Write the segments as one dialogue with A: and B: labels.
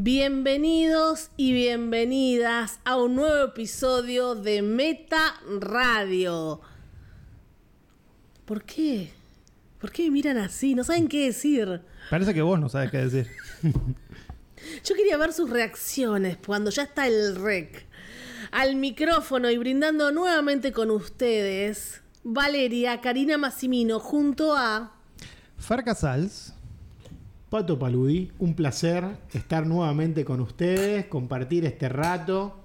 A: Bienvenidos y bienvenidas a un nuevo episodio de Meta Radio. ¿Por qué? ¿Por qué me miran así? No saben qué decir.
B: Parece que vos no sabes qué decir.
A: Yo quería ver sus reacciones cuando ya está el rec. Al micrófono y brindando nuevamente con ustedes, Valeria Karina Massimino junto a...
B: Far Casals.
C: Pato Paludi, un placer estar nuevamente con ustedes, compartir este rato.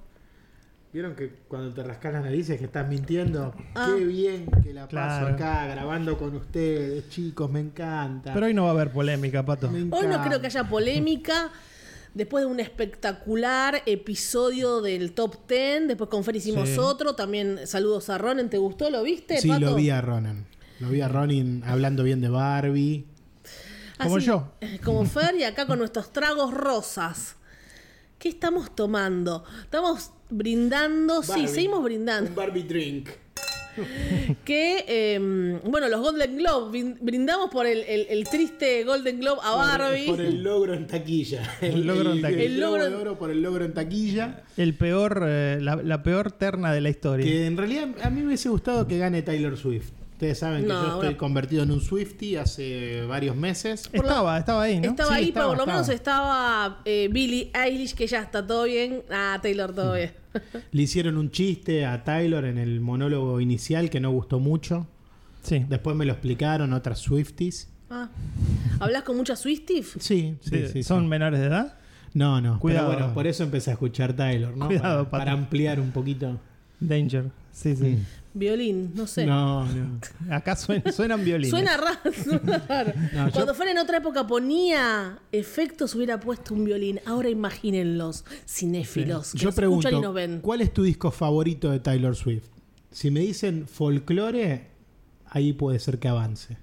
C: ¿Vieron que cuando te rascas las narices que estás mintiendo?
A: Ah.
C: Qué bien que la paso acá grabando con ustedes, chicos, me encanta.
B: Pero hoy no va a haber polémica, Pato.
A: Hoy no creo que haya polémica. Después de un espectacular episodio del Top 10, después con Fer hicimos
B: Sí.
A: otro. También saludos a Ronen, ¿te gustó? ¿Lo viste?
C: Sí,
A: Pato?
C: lo vi a Ronan. Lo vi a Ronin hablando bien de Barbie.
B: Como
A: Así,
B: yo.
A: eh, Como Fer y acá con nuestros tragos rosas. ¿Qué estamos tomando? Estamos brindando, sí, seguimos brindando.
C: Un Barbie drink.
A: Que, eh, bueno, los Golden Globe, brin- brindamos por el, el- el triste Golden Globe a Barbie.
C: Por el logro en taquilla.
B: El logro en taquilla.
C: El,
A: El
C: logro
A: logro-
C: de oro por el logro en taquilla.
B: El peor, eh, la, la peor terna de la historia.
C: Que en realidad a mí me hubiese gustado que gane Taylor Swift. Ustedes saben que
A: No,
C: yo estoy convertido en un Swifty hace varios meses.
B: Estaba, estaba ahí, ¿no?
A: Estaba
C: Sí,
A: ahí,
C: estaba,
A: pero por lo menos
C: estaba.
A: eh, Billie Eilish, que ya está todo bien. Ah, Taylor, todo bien.
C: Le hicieron un chiste a Taylor en el monólogo inicial que no gustó mucho.
B: Sí.
C: Después me lo explicaron otras Swifties.
A: Ah. ¿Hablas con muchas Swifties?
C: Sí, sí,
B: Sí. ¿Son
C: sí.
B: menores de edad?
C: No, no.
B: Cuidado.
C: Pero bueno, por eso empecé a escuchar Taylor, ¿no?
B: Cuidado,
C: para, para ampliar un poquito.
B: Danger. Sí, sí.
A: Violín, no sé.
C: No, no.
B: Acá suenan, suenan violines.
A: Suena raro. suena raro.
C: No, yo-
A: Cuando fuera en otra época ponía efectos, hubiera puesto un violín. Ahora imagínenlos, cinéfilos, que
C: Yo
A: escuchan y
C: pregunto,
A: nos ven.
C: ¿cuál es tu disco favorito de Taylor Swift? Si me dicen folclore, ahí puede ser que avance.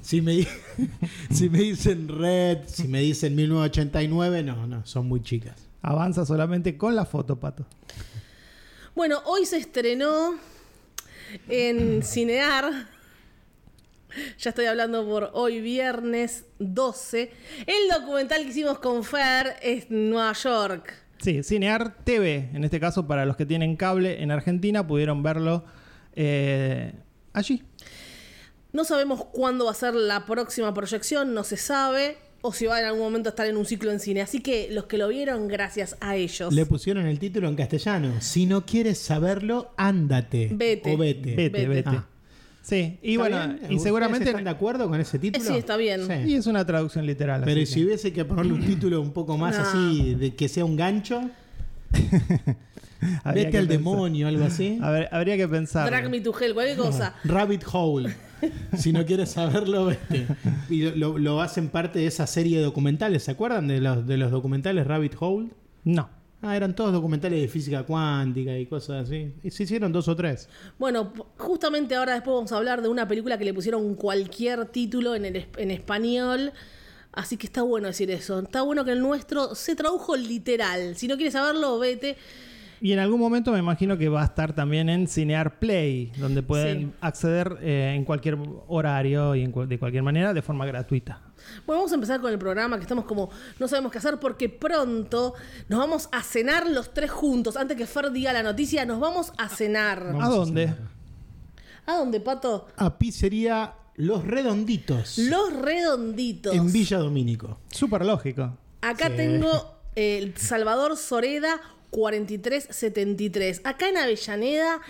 C: Si me, si me dicen Red, si me dicen 1989, no, no, son muy chicas.
B: Avanza solamente con la foto, Pato.
A: Bueno, hoy se estrenó en Cinear. Ya estoy hablando por hoy, viernes 12. El documental que hicimos con Fer es Nueva York.
B: Sí, Cinear TV. En este caso, para los que tienen cable en Argentina, pudieron verlo eh, allí.
A: No sabemos cuándo va a ser la próxima proyección, no se sabe. O si va en algún momento a estar en un ciclo en cine. Así que los que lo vieron, gracias a ellos.
C: Le pusieron el título en castellano. Si no quieres saberlo, ándate.
A: Vete.
C: O vete.
B: Vete,
A: Vete.
B: vete.
C: Ah.
B: Sí, y
C: ¿Está
B: bueno,
C: bien?
B: y
C: ¿Ustedes
B: seguramente.
C: están de acuerdo con ese título?
A: Sí, está bien.
B: Y es una traducción literal.
C: Pero
B: así
C: ¿y si
B: que-
C: hubiese que ponerle un título un poco más
A: No.
C: así, de que sea un gancho, vete
B: que
C: al
B: pensar.
C: demonio, algo así.
B: A ver, habría que pensar.
A: Drag me to hell, cualquier cosa.
C: Rabbit Hole. Si no quieres saberlo, vete. Y lo, lo- hacen parte de esa serie de documentales. ¿Se acuerdan de los, de los documentales Rabbit Hole?
B: No.
C: Ah, eran todos documentales de física cuántica y cosas así. Y se hicieron dos o tres.
A: Bueno, justamente ahora después vamos a hablar de una película que le pusieron cualquier título en, el, en español. Así que está bueno decir eso. Está bueno que el nuestro se tradujo literal. Si no quieres saberlo, vete.
B: Y en algún momento me imagino que va a estar también en Cinear Play, donde pueden
A: Sí.
B: acceder eh, en cualquier horario y en de cualquier manera de forma gratuita.
A: Bueno, vamos a empezar con el programa que estamos como no sabemos qué hacer porque pronto nos vamos a cenar los tres juntos. Antes que Fer diga la noticia, nos vamos a cenar.
C: Vamos
B: ¿A
C: a
B: dónde?
C: cenar.
A: ¿A dónde, Pato?
C: A pizzería Los Redonditos.
A: Los redonditos.
C: En Villa Domínico.
B: Súper lógico.
A: Acá
C: Sí.
A: tengo el Salvador Soreda 4373. Acá en Avellaneda,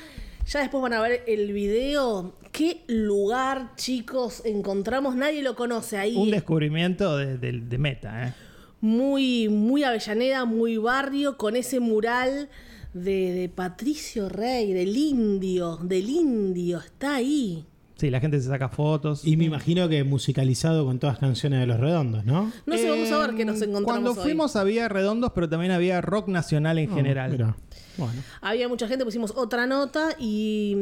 A: ya después van a ver el video. Qué lugar, chicos, encontramos. Nadie lo conoce ahí.
B: Un descubrimiento de, de- de meta, ¿eh?
A: muy, muy Avellaneda, muy barrio, con ese mural de, de Patricio Rey, del indio, del indio, está ahí.
B: Sí, la gente se saca fotos.
C: Y me imagino que musicalizado con todas canciones de Los Redondos, ¿no?
A: No sé, vamos a ver qué nos
B: Eh,
A: encontramos
B: Cuando
A: hoy.
B: fuimos había redondos, pero también había rock nacional en
C: Oh,
B: general.
C: mira. Bueno.
A: Había mucha gente, pusimos otra nota y,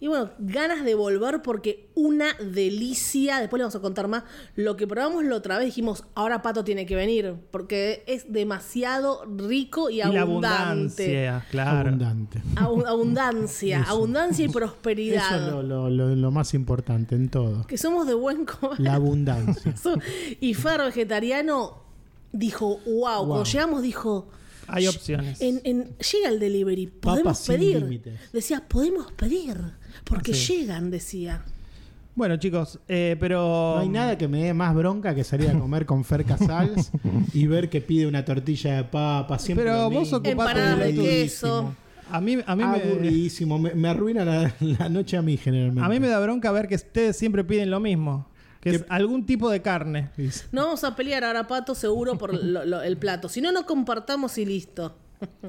A: y bueno, ganas de volver porque una delicia. Después le vamos a contar más. Lo que probamos la otra vez dijimos, ahora Pato tiene que venir porque es demasiado rico y,
B: Y la
A: abundante.
B: abundancia, claro.
C: Abundante.
A: Abu- abundancia,
C: Eso.
A: abundancia y
C: Eso
A: prosperidad.
C: es lo, lo- lo- lo más importante en todo.
A: Que somos de buen comer.
C: La abundancia.
A: y Fer vegetariano dijo, wow,
C: Wow.
A: cuando llegamos dijo,
B: Hay
A: "Sh-
B: opciones.
A: En, en- llega el delivery, podemos
C: Papas sin
A: pedir.
C: límites.
A: Decía, podemos pedir, porque
B: Ah, Sí.
A: llegan, decía.
B: Bueno, chicos, eh, pero.
C: No hay nada que me dé más bronca que salir a comer con Fer Casals y ver que pide una tortilla de papa. Siempre
B: Pero
C: lo
B: vos
C: mismo.
B: ocupate
A: Empanadas de
B: Aburridísimo.
A: queso.
B: A mí, a mí me.
C: Aburridísimo. Me, me arruina la, la noche a mí generalmente.
B: A mí me da bronca ver que ustedes siempre piden lo mismo. Que algún tipo de carne.
A: No vamos a pelear ahora, Pato, seguro por lo- lo- el plato. Si no, no compartamos y listo.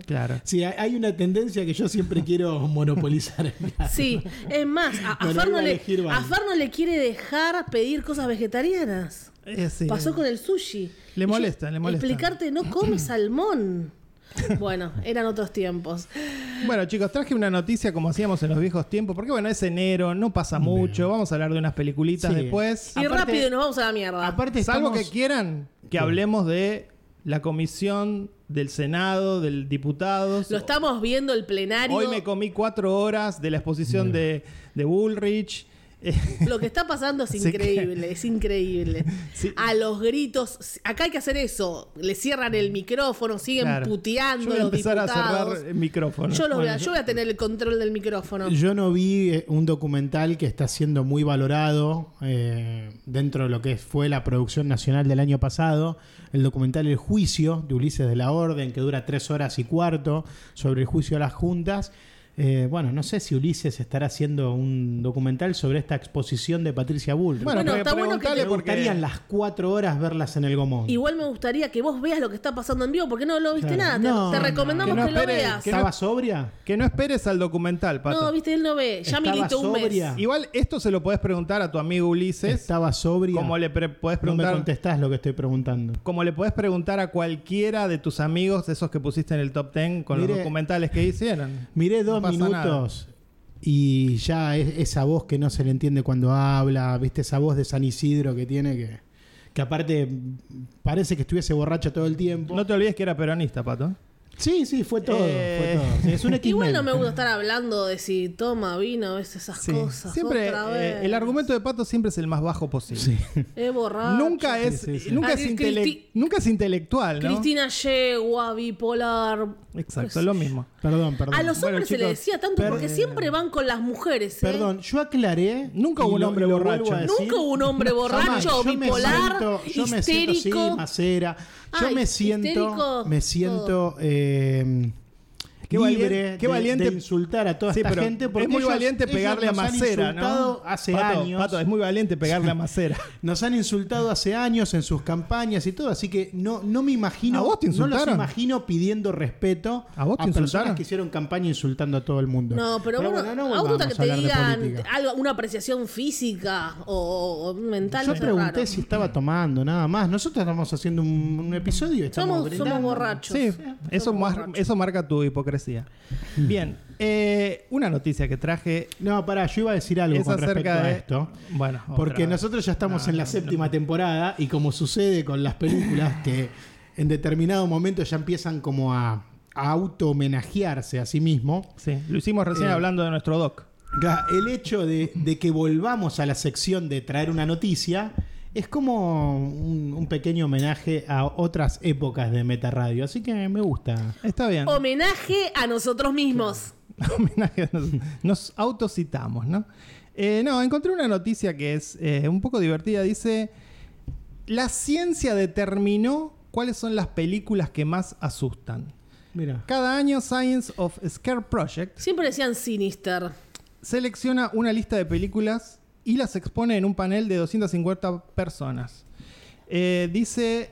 B: Claro.
C: Sí, hay- hay una tendencia que yo siempre quiero monopolizar.
A: Sí, es más, a, a
C: Bueno,
A: no le, a no le quiere dejar pedir cosas vegetarianas.
B: Eh, sí.
A: Pasó con el sushi.
B: Le
A: yo-
B: molesta, le molesta.
A: Explicarte, no come salmón. Bueno, eran otros tiempos.
B: Bueno, chicos, traje una noticia como hacíamos en los viejos tiempos. Porque bueno, es enero, no pasa mucho. Vamos a hablar de unas peliculitas
C: Sí.
B: después.
A: Y
C: Aparte-
A: rápido nos vamos a la mierda.
C: Aparte,
B: Salvo
C: estamos-
B: que quieran que hablemos de la comisión del Senado, del diputados.
A: Lo estamos viendo el plenario.
B: Hoy me comí cuatro horas de la exposición de, de Bullrich.
A: Lo que está pasando es increíble, es increíble.
B: Sí.
A: A los gritos, acá hay que hacer eso. Le cierran el micrófono, siguen
B: claro.
A: puteando
B: Yo voy a
A: los diputados.
B: a cerrar el micrófono.
A: Yo, lo voy a, yo voy a tener el control del micrófono.
C: Yo no vi eh, un documental que está siendo muy valorado eh, dentro de lo que fue la producción nacional del año pasado. El documental El Juicio de Ulises de la Orden, que dura tres horas y cuarto, sobre el juicio a las juntas. Eh, bueno, no sé si Ulises estará haciendo un documental sobre esta exposición de Patricia Bullrich.
B: Bueno,
A: Bueno, está bueno que
C: me
B: porque-
C: gustarían las cuatro horas verlas en el Gomón.
A: Igual me gustaría que vos veas lo que está pasando en vivo, porque no lo viste
C: Claro.
A: nada. Te-
C: No,
A: te, recomendamos
B: que no
A: que, lo veas.
B: que no-
C: ¿Estaba sobria?
B: Que no esperes al documental, Pato.
A: No, viste, él no ve. Ya
C: Estaba
A: militó un mes.
C: sobria.
B: Igual esto se lo podés preguntar a tu amigo Ulises.
C: ¿Estaba sobria?
B: Como le pre- podés
C: no me
B: preguntar.
C: contestás lo que estoy preguntando.
B: como le podés preguntar a cualquiera de tus amigos, de esos que pusiste en el top 10 con los documentales que hicieron.
C: Miré dos minutos y ya es- esa voz que no se le entiende cuando habla, viste esa voz de San Isidro que tiene que, que aparte parece que estuviese borracho todo el tiempo.
B: No te olvides que era peronista, Pato.
C: Sí, sí, fue todo.
B: Eh,
C: fue todo. Sí, es un.
A: Igual no me gusta estar hablando de si toma vino, ves esas
B: Sí.
A: cosas.
B: Siempre,
A: otra
B: eh,
A: vez.
B: el argumento de Pato siempre es el más bajo posible.
C: Sí.
A: Es borracho.
B: Nunca es,
C: sí, sí.
B: Nunca,
A: Ah,
B: es
A: Cristi-
B: intele- nunca es intelectual, ¿no?
A: Cristina Yegua, bipolar.
B: Exacto, lo mismo.
C: Perdón, perdón.
A: A los
B: Bueno,
A: hombres se
B: chicos,
A: decía tanto
C: per-
A: porque siempre van con las mujeres. ¿eh?
C: Perdón, yo aclaré.
B: Nunca hubo un hombre borracho.
C: a.
A: Nunca hubo un hombre borracho,
C: Yo me
A: bipolar,
C: siento- yo me siento,
A: histérico.
C: sí, macera. Yo
A: Ay,
C: me siento, me siento eh,
B: Qué
C: libre
B: valien- qué valiente-
C: de, insultar a toda
B: Sí,
C: esta gente porque
B: es muy
C: ellos-
B: valiente pegarle a
C: nos han
B: Macera,
C: insultado
B: ¿no?
C: hace
B: Pato,
C: años.
B: Pato, es muy valiente pegarle a Macera.
C: Nos han insultado hace años en sus campañas y todo, así que no, no me imagino,
B: ¿A vos te
C: no los
B: insultaron?
C: imagino pidiendo respeto
B: ¿A vos te
C: personas
B: insultaron?
C: que hicieron campaña insultando a todo el mundo.
A: No, pero, bueno,
C: bueno, no
A: a vos gusta que
C: a
A: te digan algo, una apreciación física o, o mental.
C: Yo pregunté
A: raro.
C: si estaba tomando, nada más. Nosotros estamos haciendo un, un episodio y estamos
A: somos, somos borrachos.
B: Sí, eso,
A: Somos
B: mar-
A: borrachos.
B: eso marca tu hipocresía. Bien, eh, una noticia que traje
C: No, pará, yo iba a decir algo con respecto a esto.
B: Bueno,
C: Porque nosotros ya estamos
B: No,
C: en la
B: no,
C: séptima temporada y como sucede con las películas que en determinado momento ya empiezan como a, a auto-homenajearse a sí mismo,
B: Sí, lo hicimos recién
C: Eh,
B: hablando de nuestro doc.
C: el hecho de, de que volvamos a la sección de traer una noticia es como un, un pequeño homenaje a otras épocas de Meta Radio. Así que me gusta.
B: Está bien.
A: Homenaje a nosotros mismos.
B: Homenaje, nos, nos autocitamos, ¿no? Eh, no, encontré una noticia que es eh, un poco divertida. Dice, la ciencia determinó cuáles son las películas que más asustan.
C: Mira.
B: Cada año Science of Scare Project
A: Siempre decían Sinister.
B: selecciona una lista de películas y las expone en un panel de 250 personas. Eh, dice,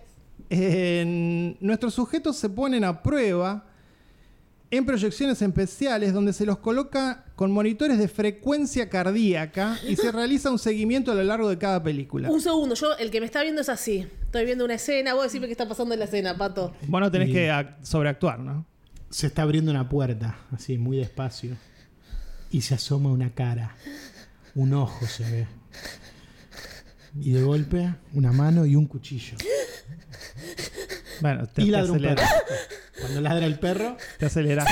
B: en- nuestros sujetos se ponen a prueba en proyecciones especiales donde se los coloca con monitores de frecuencia cardíaca y se realiza un seguimiento a lo largo de cada película.
A: Un segundo, yo, el que me está viendo es así. Estoy viendo una escena, vos decime qué está pasando en la escena, pato.
B: Vos no tenés
C: Y-
B: que ac- sobreactuar, ¿no?
C: Se está abriendo una puerta, así, muy despacio. Y se asoma una cara. Un ojo se ve. Y de golpe, una mano y un cuchillo.
B: Bueno, te,
C: y
B: te
C: ladra un perro.
B: aceleras.
C: Cuando ladra el perro,
B: Te aceleras.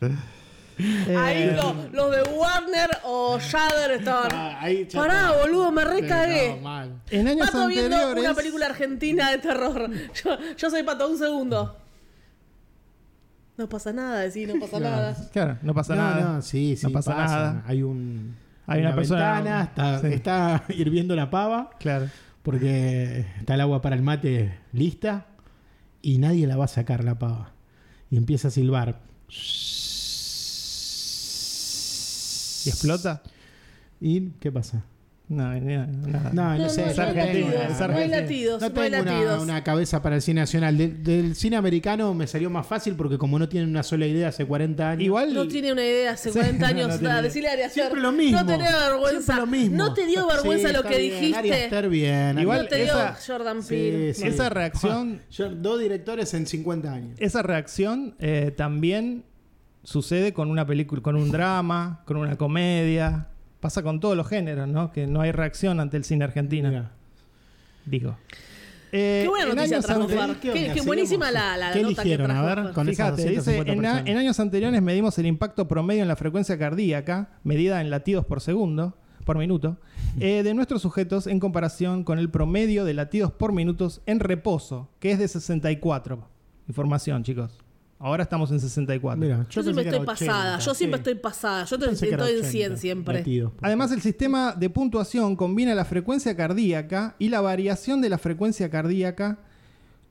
A: Ahí
B: Eh,
A: lo- los de Warner o Shudder estaban.
C: Ah, ahí
A: Pará, boludo, me recagué.
C: no.
B: En años
A: Pato viendo
B: anteriores.
A: una película argentina de terror. Yo, yo soy Pato, un segundo. No pasa nada, decir, no pasa
C: Claro.
A: nada.
B: Claro, no pasa
C: no,
B: nada.
C: no, sí, sí.
B: No pasa nada.
C: Hay un.
B: Hay una persona-
C: ventana, está,
B: sí.
C: está hirviendo la pava
B: Claro.
C: porque está el agua para el mate lista y nadie la va a sacar la pava. Y empieza a silbar.
B: ¿Y explota?
C: ¿Y qué pasa?
B: No, nada.
C: No, no,
A: No,
C: sé.
A: no,
B: es
A: no latidos,
B: es
A: no hay
B: argentino.
A: latidos,
C: No
A: no
C: tengo una,
A: latidos.
C: una cabeza para el cine nacional. Del, del cine americano me salió más fácil porque como no tienen una sola idea hace 40 años.
B: Igual.
A: No tiene una idea hace
B: Sí,
A: 40 años.
B: no
A: decirle a Ari Aster,
C: Siempre lo mismo.
A: No te dio vergüenza.
C: Siempre lo mismo.
A: No te dio vergüenza
C: Sí,
A: lo que
C: bien. Ari
A: dijiste.
C: Aster bien.
B: Igual
A: no te dio
B: esa-
A: Jordan
C: Sí,
A: Peele.
C: sí.
B: Esa reacción-
C: dos directores en 50 años.
B: Esa reacción eh, también sucede con una película, con un drama, con una comedia. Pasa con todos los géneros, ¿no? Que no hay reacción ante el cine argentino. Digo. Eh,
A: Qué buena
B: en
A: noticia trajo Far.
C: ¿Qué
A: Qué,
C: onda?
A: qué buenísima la, la
C: ¿Qué
A: nota que trajo.
C: A ver, con
B: Fíjate, dice,
C: 250
B: en, a-
C: personas.
B: en años anteriores medimos el impacto promedio en la frecuencia cardíaca, medida en latidos por segundo, por minuto, eh, de nuestros sujetos en comparación con el promedio de latidos por minutos en reposo, que es de 64. Información, chicos. Ahora estamos en 64.
C: Mira,
A: Yo siempre estoy pasada.
C: 80,
A: Yo siempre
C: sí.
A: estoy pasada. Yo estoy, en
C: 80
A: 100 siempre.
B: Además, el sistema de puntuación combina la frecuencia cardíaca y la variación de la frecuencia cardíaca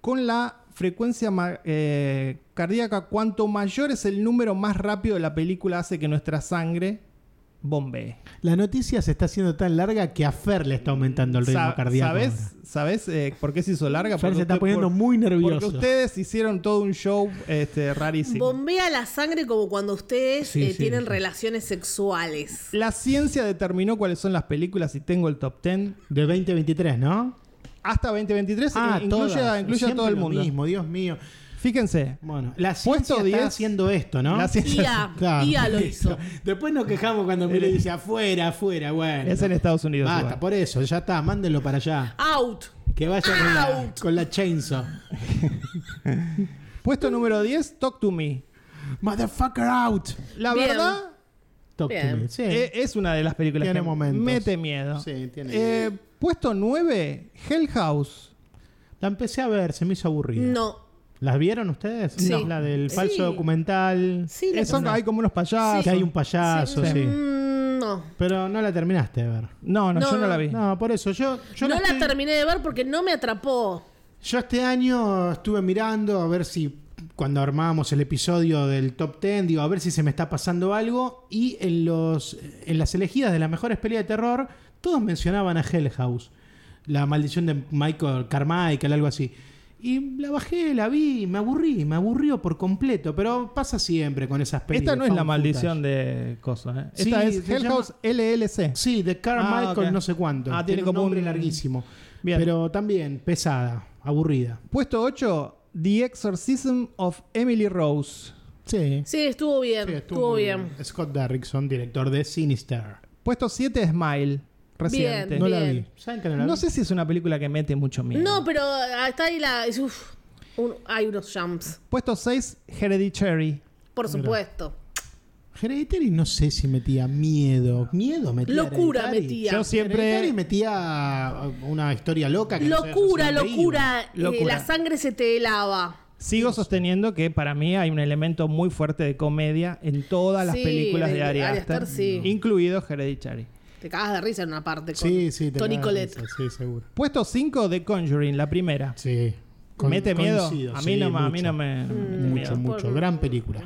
B: con la frecuencia eh, cardíaca. Cuanto mayor es el número, más rápido la película hace que nuestra sangre bombee.
C: La noticia se está haciendo tan larga que a Fer le está aumentando el ritmo
B: Sa-
C: cardíaco.
B: ¿Sabes,
C: ahora.
B: ¿Sabes eh, por qué se hizo larga?
C: Fer se está
B: usted-
C: poniendo
B: por-
C: muy
B: Porque
C: nervioso.
B: ustedes hicieron todo un show este, rarísimo.
A: Bombea la sangre como cuando ustedes
C: Sí,
A: eh,
C: sí,
A: tienen
C: sí.
A: relaciones sexuales.
B: La ciencia determinó cuáles son las películas y tengo el top 10.
C: De 2023, ¿no?
B: Hasta 2023
C: Ah,
B: incluye,
C: todas.
B: a- incluye a todo el
C: lo
B: mundo.
C: mismo, Dios mío.
B: Fíjense,
C: Bueno, la
B: Puesto
C: ciencia
B: 10.
C: está haciendo esto, ¿no?
B: la ciencia
A: IA,
C: Claro.
A: IA lo hizo.
C: Después nos quejamos cuando me le dice afuera, afuera, bueno.
B: es en Estados Unidos.
C: Basta,
B: igual.
C: por eso, ya está, mándenlo para allá.
A: Out.
C: Que vaya con la,
A: Out.
C: con la chainsaw.
B: Puesto número 10, Talk to Me.
C: Motherfucker out.
B: La
A: Bien.
B: verdad,
C: Talk
A: Bien.
C: to me. Sí.
B: eh, es una de las películas
C: Tiene
B: que
C: momentos.
B: mete miedo.
C: Sí, tiene.
B: Eh, puesto 9, Hell House.
C: la empecé a ver, se me hizo aburrida.
A: No.
C: ¿Las vieron ustedes?
A: Sí.
C: No. La del falso
A: Sí.
C: documental.
A: Sí, la
B: son-
A: cosa-
B: hay como unos payasos.
C: Que hay un payaso, sí.
A: Mm, no.
C: Pero no la terminaste de ver.
B: No, no,
A: No,
B: yo no,
A: no.
B: la vi.
C: No, por eso. Yo, yo
A: no la
C: estoy-
A: terminé de ver porque no me atrapó.
C: Yo este año estuve mirando a ver si cuando armábamos el episodio del top 10, digo, a ver si se me está pasando algo. Y en, los, en las elegidas de las mejores peleas de terror, todos mencionaban a Hell House. La maldición de Michael Carmichael, algo así. Y la bajé, la vi, me aburrí, me aburrió por completo. Pero pasa siempre con esas películas.
B: Esta no es la maldición de cosas. ¿eh?
C: Sí,
B: Esta es
C: se
B: Hell
C: llama-
B: House LLC.
C: Sí, de Carmichael
B: Ah,
C: no sé cuánto.
B: Ah, tiene
C: un
B: como
C: nombre
B: un-
C: larguísimo.
B: Bien.
C: Pero también pesada, aburrida.
B: Puesto 8, The Exorcism of Emily Rose.
C: Sí.
A: Sí, estuvo bien.
C: Sí,
A: estuvo
C: muy
A: bien.
C: Scott Derrickson, director de Sinister.
B: Puesto 7, Smile. Reciente.
A: Bien,
C: No la
A: bien.
C: vi. ¿Saben que no la vi?
B: No sé si es una película que mete mucho miedo.
A: No, pero ah, está ahí la. es- uf, un- hay unos jumps.
B: Puesto 6, Hereditary.
A: Por supuesto.
C: Hereditary no sé si metía miedo. Miedo metía.
A: Locura
C: Hereditary.
A: metía.
B: Yo siempre-
C: Hereditary metía una historia loca. que no sé
A: Locura,
C: dónde
A: locura. eh,
B: Locura.
A: la sangre se te helaba.
B: Sigo sosteniendo que para mí hay un elemento muy fuerte de comedia en todas las
A: Sí,
B: películas de,
A: de
B: Ari
A: Ari
B: Aster,
A: Aster, sí.
B: incluido Hereditary.
A: Te cagas de risa en una parte con.
C: Sí, sí. te
A: Tony Colette.
C: Sí, seguro.
B: Puesto 5, The Conjuring, la primera.
C: Sí. Con-
B: ¿Mete miedo?
C: coincido,
B: A mí,
C: sí,
B: no, me- a mí
C: mucho.
B: no me... mete
C: Mucho,
B: miedo.
C: mucho. Gran película.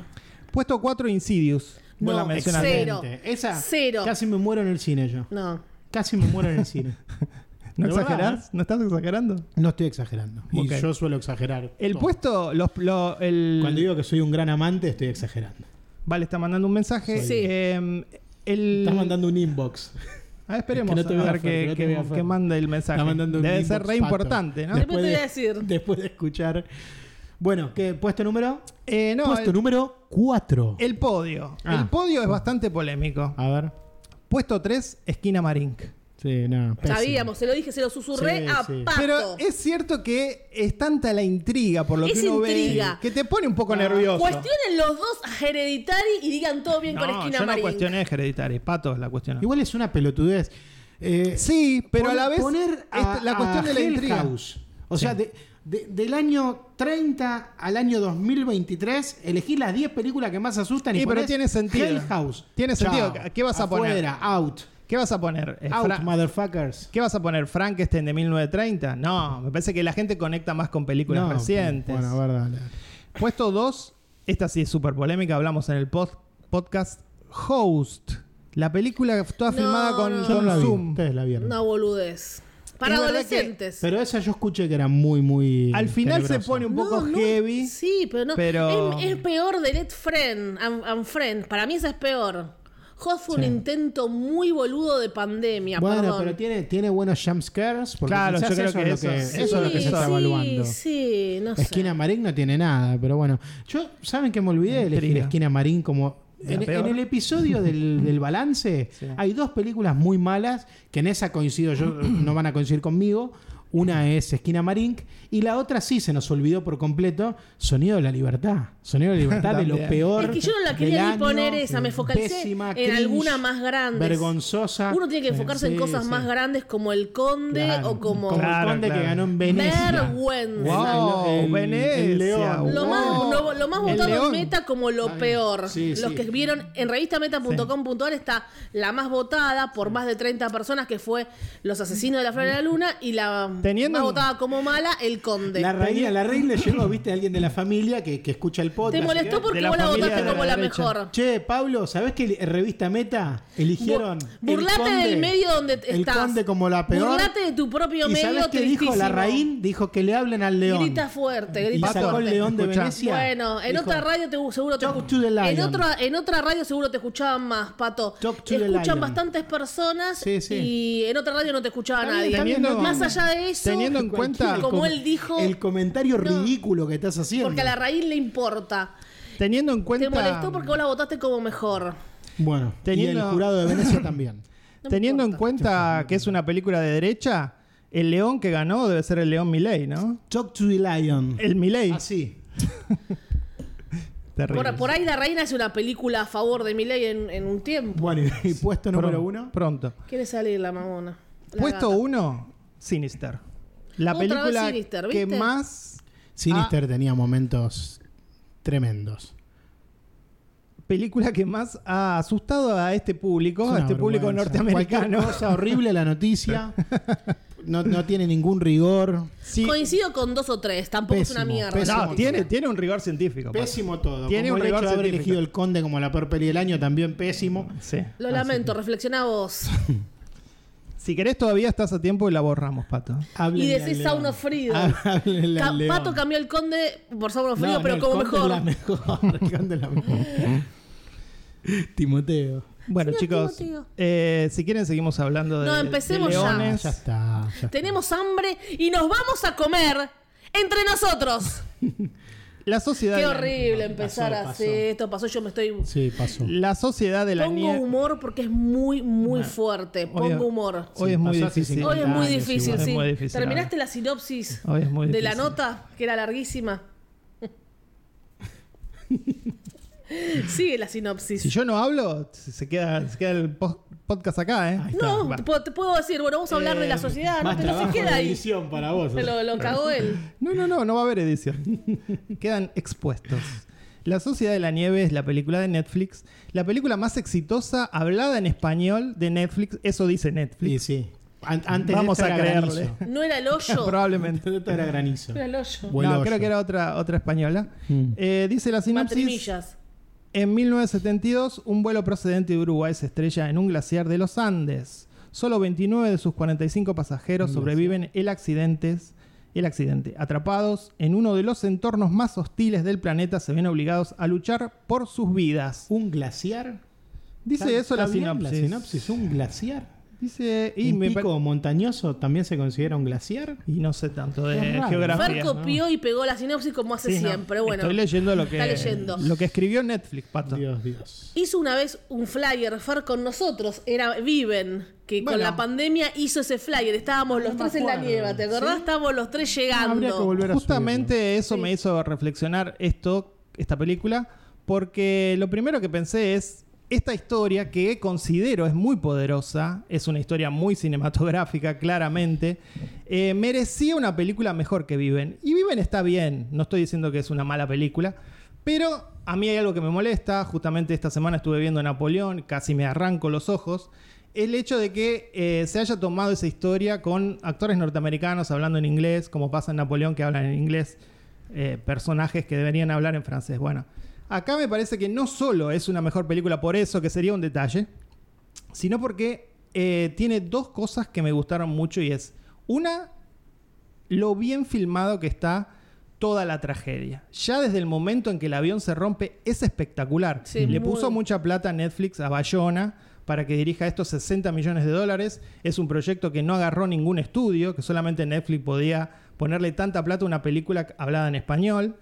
B: Puesto 4, Insidious.
A: No,
B: la mencionaste.
A: Cero.
C: Esa.
A: Cero.
C: Casi me muero en el cine yo.
A: No.
C: Casi me muero en el cine.
B: ¿No
C: ¿De
B: exagerás? ¿No estás exagerando?
C: No estoy exagerando. Y yo suelo exagerar.
B: El
C: todo.
B: puesto, los, lo- el...
C: Cuando digo que soy un gran amante, estoy exagerando.
B: Vale, está mandando un mensaje.
A: Sí.
B: Eh, el...
C: Estás mandando un inbox.
B: A ver, esperemos
C: Que no te
B: a ver
C: Fer, que no
B: mande el mensaje.
C: Está mandando un
B: Debe ser re importante, ¿no?
A: Después te voy a decir.
C: Después de escuchar. Bueno, ¿qué puesto número?
B: Eh, no,
C: puesto
B: el,
C: número 4.
B: el podio.
C: Ah.
B: El podio es bastante polémico.
C: A ver.
B: Puesto 3, Esquina Marink.
C: Sí, no.
A: Sabíamos, se lo dije, se lo susurré
C: Sí,
A: a
C: sí.
A: Pato.
B: Pero es cierto que es tanta la intriga por lo
A: Es
B: que uno
A: intriga.
B: ve que te pone un poco
C: No.
B: nervioso.
A: Cuestionen los dos a Hereditary y digan todo bien con esquina
B: yo no cuestioné Hereditary, Pato la cuestionó.
C: Igual es una pelotudez. Eh,
B: Sí, pero
C: poner-
B: a la vez
C: poner a-
B: esta- la cuestión
C: a
B: de la intriga.
C: House. O sea, de- de- del año 30 al año 2023, elegí las 10 películas que más asustan y
B: Sí, pero tiene sentido.
C: Hell House.
B: Tiene sentido. ¿Qué vas a poner?
C: Afuera, out.
B: ¿Qué vas a poner? Eh,
C: Out,
B: Fra-
C: motherfuckers.
B: ¿Qué vas a poner? ¿Frankenstein de 1930? No, me parece que la gente conecta más con películas
C: No,
B: recientes.
C: Bueno, a ver, dale.
B: Puesto 2, esta sí es súper polémica, hablamos en el pod- podcast Host. La película toda
A: No,
B: filmada con,
A: no,
C: no
B: con
C: la vi.
B: Zoom.
C: Ustedes la vieron.
A: Una boludez. Para adolescentes.
C: Pero esa yo escuché que era muy, muy.
B: Al final se pone un poco
A: No, no,
B: heavy.
A: Sí, pero no.
B: pero-
A: Es, es peor de Let Friend and, and Friend. Para mí esa es peor. Fue un
C: Sí.
A: intento muy boludo de pandemia,
C: Bueno,
A: perdón.
C: pero tiene, tiene buenos jump scares. Porque
B: Claro,
C: quizás
B: yo creo
C: eso
B: que
C: es lo que,
B: eso
C: eso es lo que se está
A: sí,
C: evaluando.
A: Sí, no sé.
C: Esquina Marín no tiene nada, pero bueno. Yo, ¿saben que me olvidé de elegir
B: Intriga.
C: Esquina Marín como.
B: La
C: En,
B: peor.
C: en el episodio del, del balance
B: Sí.
C: hay dos películas muy malas que en esa coincido yo, no van a coincidir conmigo. Una es Esquina Marín y la otra sí se nos olvidó por completo, Sonido de la Libertad. Sonido de la Libertad de lo peor.
A: Es que yo no la quería ni
C: año,
A: poner esa, me focalicé
C: pésima,
A: en
C: cringe,
A: alguna más grande.
C: Vergonzosa.
A: Uno tiene que enfocarse en cosas
C: sí.
A: más grandes como El Conde
C: Claro,
A: o como.
C: como
B: Claro,
C: el conde
B: claro.
C: que ganó en Venecia.
A: Vergüenza.
B: Wow,
C: El- el-
B: Venecia.
C: el león.
A: Lo
B: wow.
A: más, lo, lo más votado en Meta como lo peor.
C: Sí,
A: Los
C: sí.
A: que vieron en revistameta.com.ar está la más votada por más de 30 personas que fue Los Asesinos de la Flor de la Luna y la
B: Teniendo
A: más votada como mala, El Conde.
C: La reina, la reina le llegó, viste, alguien de la familia que, que escucha el podcast.
A: Te molestó
C: y que-
A: porque vos la votaste como
B: la
A: la mejor.
C: Che, Pablo, ¿sabés que en revista Meta eligieron.
A: Bu-
C: el
A: burlate
C: conde-
A: del medio donde
C: El
A: estás.
C: conde como la peor.
A: Burlate de tu propio
C: ¿Y
A: medio
C: sabés qué dijo la raín? Dijo que le hablen al león.
A: Grita fuerte,
C: y
A: grita
C: sacó
A: fuerte.
C: el león de. Venecia.
A: Bueno, en
C: Dijo,
A: otra radio te, seguro te
C: Talk
A: escuch-
C: to the lion.
A: en otra en otra radio seguro te escuchaban más, Pato.
C: Talk to the
A: Escuchan
C: lion.
A: bastantes personas
C: Sí, sí.
A: y en otra radio no te escuchaba nadie. más allá de eso,
B: teniendo en cuenta-
C: el
A: como
C: com-
A: él dijo,
C: El comentario
A: No.
C: ridículo que estás haciendo.
A: porque a la raíz le importa.
B: Teniendo en cuenta.
A: Te molestó porque vos la votaste como mejor.
C: Bueno,
B: Teniendo-
C: y el jurado de Venecia también.
A: No
B: Teniendo en cuenta que es una película de derecha, el león que ganó debe ser el león Milley, ¿no?
C: Talk to the lion.
B: El Milley.
C: Así.
B: Terrible.
A: Por, por ahí la reina hace una película a favor de Milei en, en un tiempo.
C: Bueno, y, puesto número uno.
B: Pronto.
A: Quiere salir la mamona. la
B: Puesto
A: gata.
B: uno, Sinister. La
A: Otra vez
B: película
A: Sinister,
B: que más
C: Sinister tenía momentos tremendos.
B: película que más ha asustado a este público,
C: Es
B: a este público norteamericano.
C: Cualquier cosa horrible la noticia. No, no tiene ningún rigor.
B: Sí.
A: Coincido con dos o tres, tampoco es una mierda.
C: pésimo.
B: No, tiene, tiene un rigor científico. Pato.
C: Pésimo todo.
B: Tiene
C: como
B: un
C: el hecho
B: rigor
C: de haber elegido el Conde como la peor peli del año, también pésimo.
B: Sí.
A: Lo lamento, reflexiona vos.
B: Si querés todavía estás a tiempo y la borramos, Pato.
A: Y decís.
C: Háblenle
A: Ca-
C: al león.
A: Pato cambió el conde por Sound of
C: No,
A: Freedom,
C: no,
A: pero
C: el
A: como
C: Conde es la
A: mejor.
C: El Conde es la mejor. Timoteo.
B: Bueno,
A: Señor
B: chicos,
A: Timoteo.
B: eh, si quieren seguimos hablando de,
A: No, empecemos
B: de
A: ya.
B: leones.
C: Ya está. ya está.
A: Tenemos hambre y nos vamos a comer entre nosotros.
B: La sociedad
A: Qué
B: la-
A: horrible empezar
C: pasó,
A: así.
C: pasó.
A: Esto pasó, yo me estoy.
C: Sí, pasó.
B: La sociedad de la
A: Pongo
B: nieve.
A: humor porque es muy, muy fuerte.
B: Hoy-
A: Pongo humor.
B: Hoy
C: Sí,
B: es muy difícil.
C: 50
A: Hoy es muy difícil, sí.
B: muy difícil
A: ¿Terminaste la sinopsis
B: Hoy es muy
A: de la nota? Que era larguísima. Sigue la sinopsis.
B: Si yo no hablo, se queda, se queda el pos- podcast acá, ¿eh?
C: Ahí está.
A: no,
B: Va.
A: te puedo, te puedo decir, bueno, vamos a hablar de la
C: Eh,
A: sociedad, ¿no?
C: Más
A: pero se
C: trabajo
A: queda
C: de
A: ahí.
C: edición para vos.
A: Se lo, lo cagó él.
B: No, no, no, no va a haber edición. Quedan expuestos. La Sociedad de la Nieve es la película de Netflix, la película más exitosa hablada en español de Netflix, eso dice
C: Sí,
B: Netflix.
C: sí. An- antes
B: Vamos
C: de
B: a
C: era
B: creerle.
C: granizo.
A: No era el hoyo.
B: Probablemente.
C: Antes de esto era granizo.
A: No era el hoyo.
C: Buen
B: no,
C: hoyo.
B: creo que era otra, otra española.
C: Mm.
B: Eh, dice la sinopsis.
A: Matrimillas.
B: En 1972, un vuelo procedente de Uruguay se estrella en un glaciar de los Andes. Solo 29 de sus 45 pasajeros sobreviven el accidente. El accidente. Atrapados en uno de los entornos más hostiles del planeta, se ven obligados a luchar por sus vidas.
C: ¿Un glaciar?
B: Dice
C: ¿Está-
B: eso la sinopsis.
C: La sinopsis, un glaciar.
B: Dice, y,
C: ¿Un
B: me
C: pico montañoso también se considera un glaciar?
B: y no sé tanto de geografía.
A: Fer
B: ¿no?
A: copió y pegó la sinopsis como hace
B: Sí, no.
A: siempre. Bueno,
B: Estoy leyendo lo que,
A: está leyendo.
B: lo que escribió Netflix, Pato.
C: Dios, Dios.
A: Hizo una vez un flyer, Fer, con nosotros. Era Viven, que con la pandemia hizo ese flyer. Estábamos los
C: No
A: tres en la nieve, ¿te acordás?
C: ¿Sí?
A: Estábamos los tres
C: Habría que
A: llegando.
C: volver a
B: Justamente eso
A: Sí.
B: me hizo reflexionar esto, esta película, porque lo primero que pensé es esta historia que considero es muy poderosa, es una historia muy cinematográfica, claramente, eh, merecía una película mejor que Viven. Y Viven está bien, no estoy diciendo que es una mala película, pero a mí hay algo que me molesta, justamente esta semana estuve viendo Napoleón, casi me arranco los ojos, el hecho de que eh, se haya tomado esa historia con actores norteamericanos hablando en inglés, como pasa en Napoleón que hablan en inglés, eh, personajes que deberían hablar en francés. Bueno, acá me parece que no solo es una mejor película por eso, que sería un detalle, sino porque eh, tiene dos cosas que me gustaron mucho y es, una, lo bien filmado que está toda la tragedia. Ya desde el momento en que el avión se rompe es espectacular.
A: Sí,
B: Le
A: muy-
B: puso mucha plata a Netflix a Bayona para que dirija estos 60 millones de dólares. Es un proyecto que no agarró ningún estudio, que solamente Netflix podía ponerle tanta plata a una película hablada en español.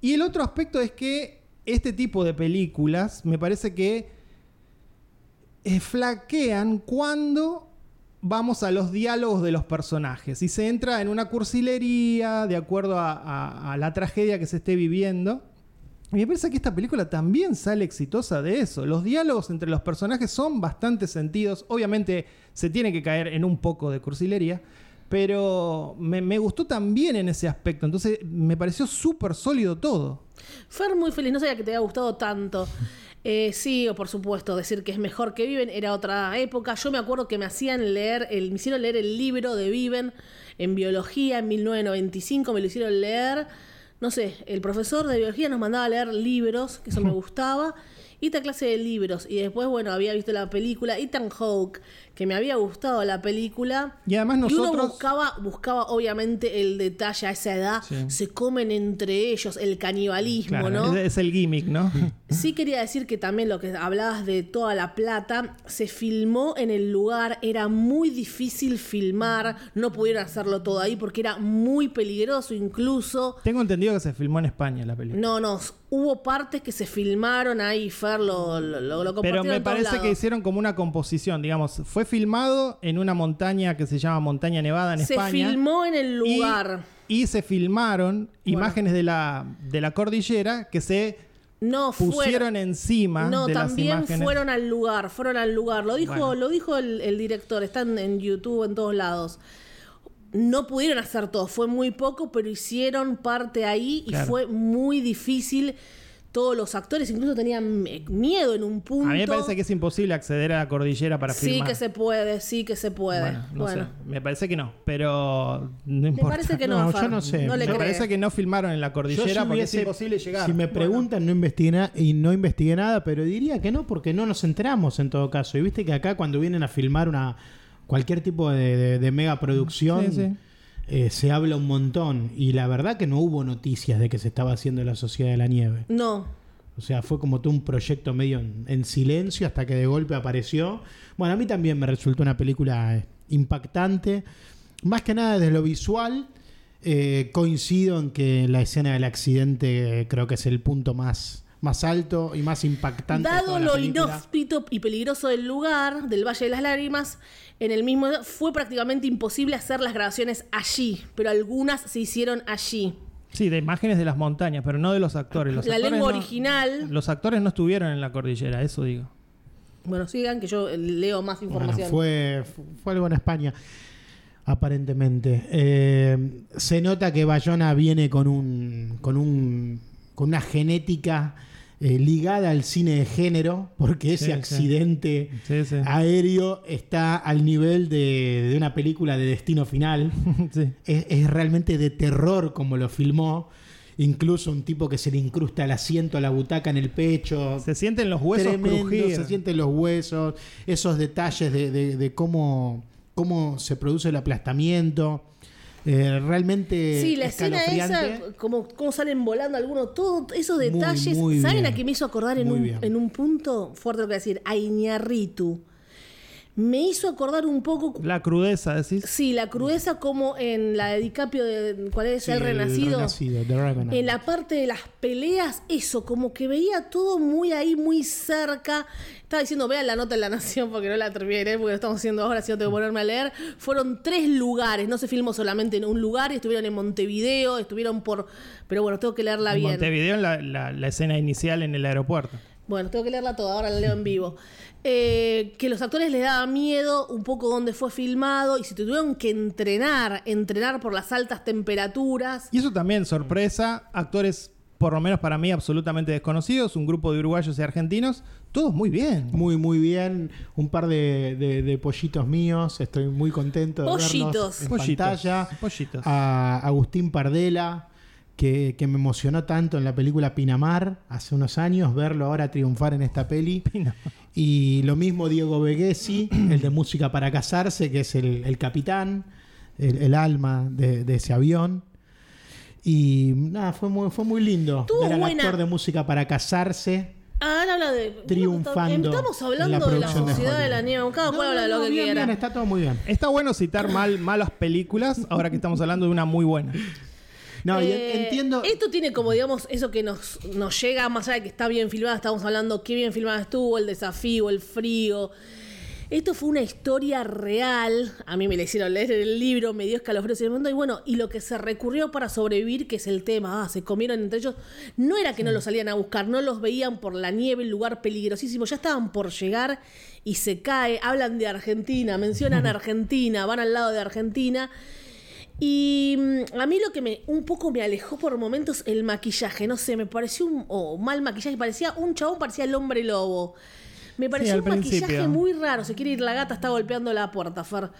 B: Y el otro aspecto es que este tipo de películas me parece que eh, flaquean cuando vamos a los diálogos de los personajes y se entra en una cursilería de acuerdo a, la tragedia que se esté viviendo. Y me parece que esta película también sale exitosa de eso. Los diálogos entre los personajes son bastante sentidos. Obviamente se tiene que caer en un poco de cursilería, pero me, me gustó también en ese aspecto. Entonces me pareció súper sólido todo.
A: Fer muy feliz, no sabía que te había gustado tanto. Eh, sí, o por supuesto, decir que es mejor que Viven era otra época. Yo me acuerdo que me hacían leer, el, me hicieron leer el libro de Viven en biología en 1995, me lo hicieron leer. No sé, el profesor de biología nos mandaba a leer libros, que eso me gustaba. Y esta clase de libros. Y después, bueno, había visto la película Ethan Hawke, que me había gustado la película.
B: Y además
A: Y uno
B: nosotros...
A: buscaba, buscaba obviamente el detalle a esa edad.
B: Sí.
A: Se comen entre ellos, el canibalismo,
B: Claro,
A: ¿no?
B: es, es el gimmick, ¿no?
A: Sí quería decir que también lo que hablabas de toda la plata, se filmó en el lugar, era muy difícil filmar, no pudieron hacerlo todo ahí porque era muy peligroso incluso.
B: Tengo entendido que se filmó en España la película.
A: No, no, hubo partes que se filmaron ahí, Fer lo, lo, lo, lo
B: Pero
A: compartieron
B: me parece que hicieron como una composición, digamos, fue filmado en una montaña que se llama Montaña Nevada en
A: Se
B: España.
A: filmó en el lugar.
B: Y, se filmaron imágenes de la, de la cordillera que se
A: No
B: pusieron encima
A: No,
B: de las
A: también
B: imágenes.
A: fueron al lugar, fueron al lugar. Lo dijo,
B: Bueno.
A: lo dijo el, el director, están en YouTube en todos lados. No pudieron hacer todo, fue muy poco, pero hicieron parte ahí y
B: Claro.
A: fue muy difícil. Todos los actores incluso tenían miedo en un punto.
B: A mí me parece que es imposible acceder a la cordillera para
A: sí
B: filmar.
A: que se puede, sí que se puede.
B: Bueno, no
A: Bueno,
B: sé. Me parece que no, pero no
A: me
B: importa.
A: parece que no,
C: No, yo no sé.
A: No le
B: me
A: cree.
B: parece que no filmaron en la
C: Yo
B: cordillera
C: si
B: porque
C: hubiese-
B: es imposible llegar.
C: Si me preguntan, no investigué nada y no investigué nada, pero diría que no, porque no nos enteramos en todo caso. Y viste que acá cuando vienen a filmar una cualquier tipo de, de- de mega producción,
B: Sí, sí.
C: Eh, se habla un montón. Y la verdad que no hubo noticias de que se estaba haciendo la Sociedad de la Nieve.
A: No,
C: O sea, fue como todo un proyecto medio en, en silencio hasta que de golpe apareció. Bueno, a mí también me resultó una película eh, impactante. Más que nada desde lo visual. eh, coincido en que la escena del accidente creo que es el punto más, más alto y más impactante. de
A: Dado lo
C: película.
A: inhóspito y peligroso del lugar, del Valle de las Lágrimas, en el mismo fue prácticamente imposible hacer las grabaciones allí, pero algunas se hicieron allí.
B: Sí, de imágenes de las montañas, pero no de los actores. Los
A: la
B: actores
A: lengua
B: no-
A: original.
B: Los actores no estuvieron en la cordillera, eso digo.
A: Bueno, sigan que yo leo más
C: Bueno,
A: información.
C: fue, fue algo en España, aparentemente. Eh, se nota que Bayona viene con un. con un. con una genética eh, ligada al cine de género, porque ese
B: Sí,
C: accidente
B: Sí,
C: aéreo está al nivel de, de una película de destino final. Es, es realmente de terror como lo filmó. Incluso un tipo que se le incrusta el asiento a la butaca en el pecho.
B: Se sienten los huesos
C: Tremendo,
B: crujir.
C: se sienten los huesos, esos detalles de, de- de cómo, cómo se produce el aplastamiento. Eh, realmente
A: Sí, la escena esa, como, salen volando algunos, todos esos detalles.
C: muy
A: ¿Saben
C: bien.
A: a qué me hizo acordar en un, en un punto fuerte lo que voy a decir? A Iñarritu. Me hizo acordar un poco.
B: La crudeza, decís.
A: Sí, la crudeza como en la de DiCaprio de ¿cuál es?
C: Sí,
A: el renacido.
C: Renacido, The.
A: En la parte de las peleas, eso, como que veía todo muy ahí, muy cerca. Estaba diciendo, vean la nota en la Nación porque no la terminé, porque lo estamos haciendo ahora, si no tengo que ponerme a leer. Fueron tres lugares, no se filmó solamente en un lugar, estuvieron en Montevideo, estuvieron por. Pero bueno, tengo que leerla
B: En
A: bien.
B: Montevideo, la- la escena inicial en el aeropuerto.
A: Bueno, tengo que leerla toda, ahora la leo en vivo. Eh, que los actores les daba miedo un poco dónde fue filmado y si tuvieron que entrenar, entrenar por las altas temperaturas.
B: Y eso también, sorpresa, actores, por lo menos para mí, absolutamente desconocidos, un grupo de uruguayos y argentinos, todos muy bien.
C: Muy, muy bien. Un par de, de- de pollitos míos. Estoy muy contento de
A: Pollitos.
C: verlos en
B: Pollitos,
C: pantalla.
B: pollitos.
C: A Agustín Pardela, que, que me emocionó tanto en la película Pinamar hace unos años, verlo ahora triunfar en esta peli. Y lo mismo Diego Veguesi, el de Música para Casarse, que es el, el capitán, el, el alma de, de ese avión. Y nada, fue muy, fue muy lindo
A: Estuvo
C: ver al
A: buena.
C: actor de Música para Casarse.
A: Ah, habla de.
C: Triunfando
A: Estamos
C: en
A: hablando
C: la
A: de la
C: producción de
A: sociedad de, la nieve. Cada cual habla de lo que
C: bien,
A: quiera.
C: bien, está todo muy bien.
B: Está bueno citar mal, malas películas, ahora que estamos hablando de una muy buena.
C: No, y
A: Eh,
C: entiendo.
A: Esto tiene como, digamos, eso que nos, nos llega, más allá de que está bien filmada, estamos hablando qué bien filmada estuvo, el desafío, el frío. Esto fue una historia real. A mí me la hicieron leer el libro, me dio escalofríos en el mundo. Y bueno, y lo que se recurrió para sobrevivir, que es el tema, ah, se comieron entre ellos, no era que no los salían a buscar, no los veían por la nieve, el lugar peligrosísimo, ya estaban por llegar y se cae. Hablan de Argentina, mencionan Argentina, van al lado de Argentina. Y mm, a mí lo que me un poco me alejó por momentos el maquillaje, no sé, me pareció un mal maquillaje, parecía un chabón, parecía el hombre lobo. Me pareció un maquillaje muy raro. Se quiere ir la gata, está golpeando la puerta, Fer.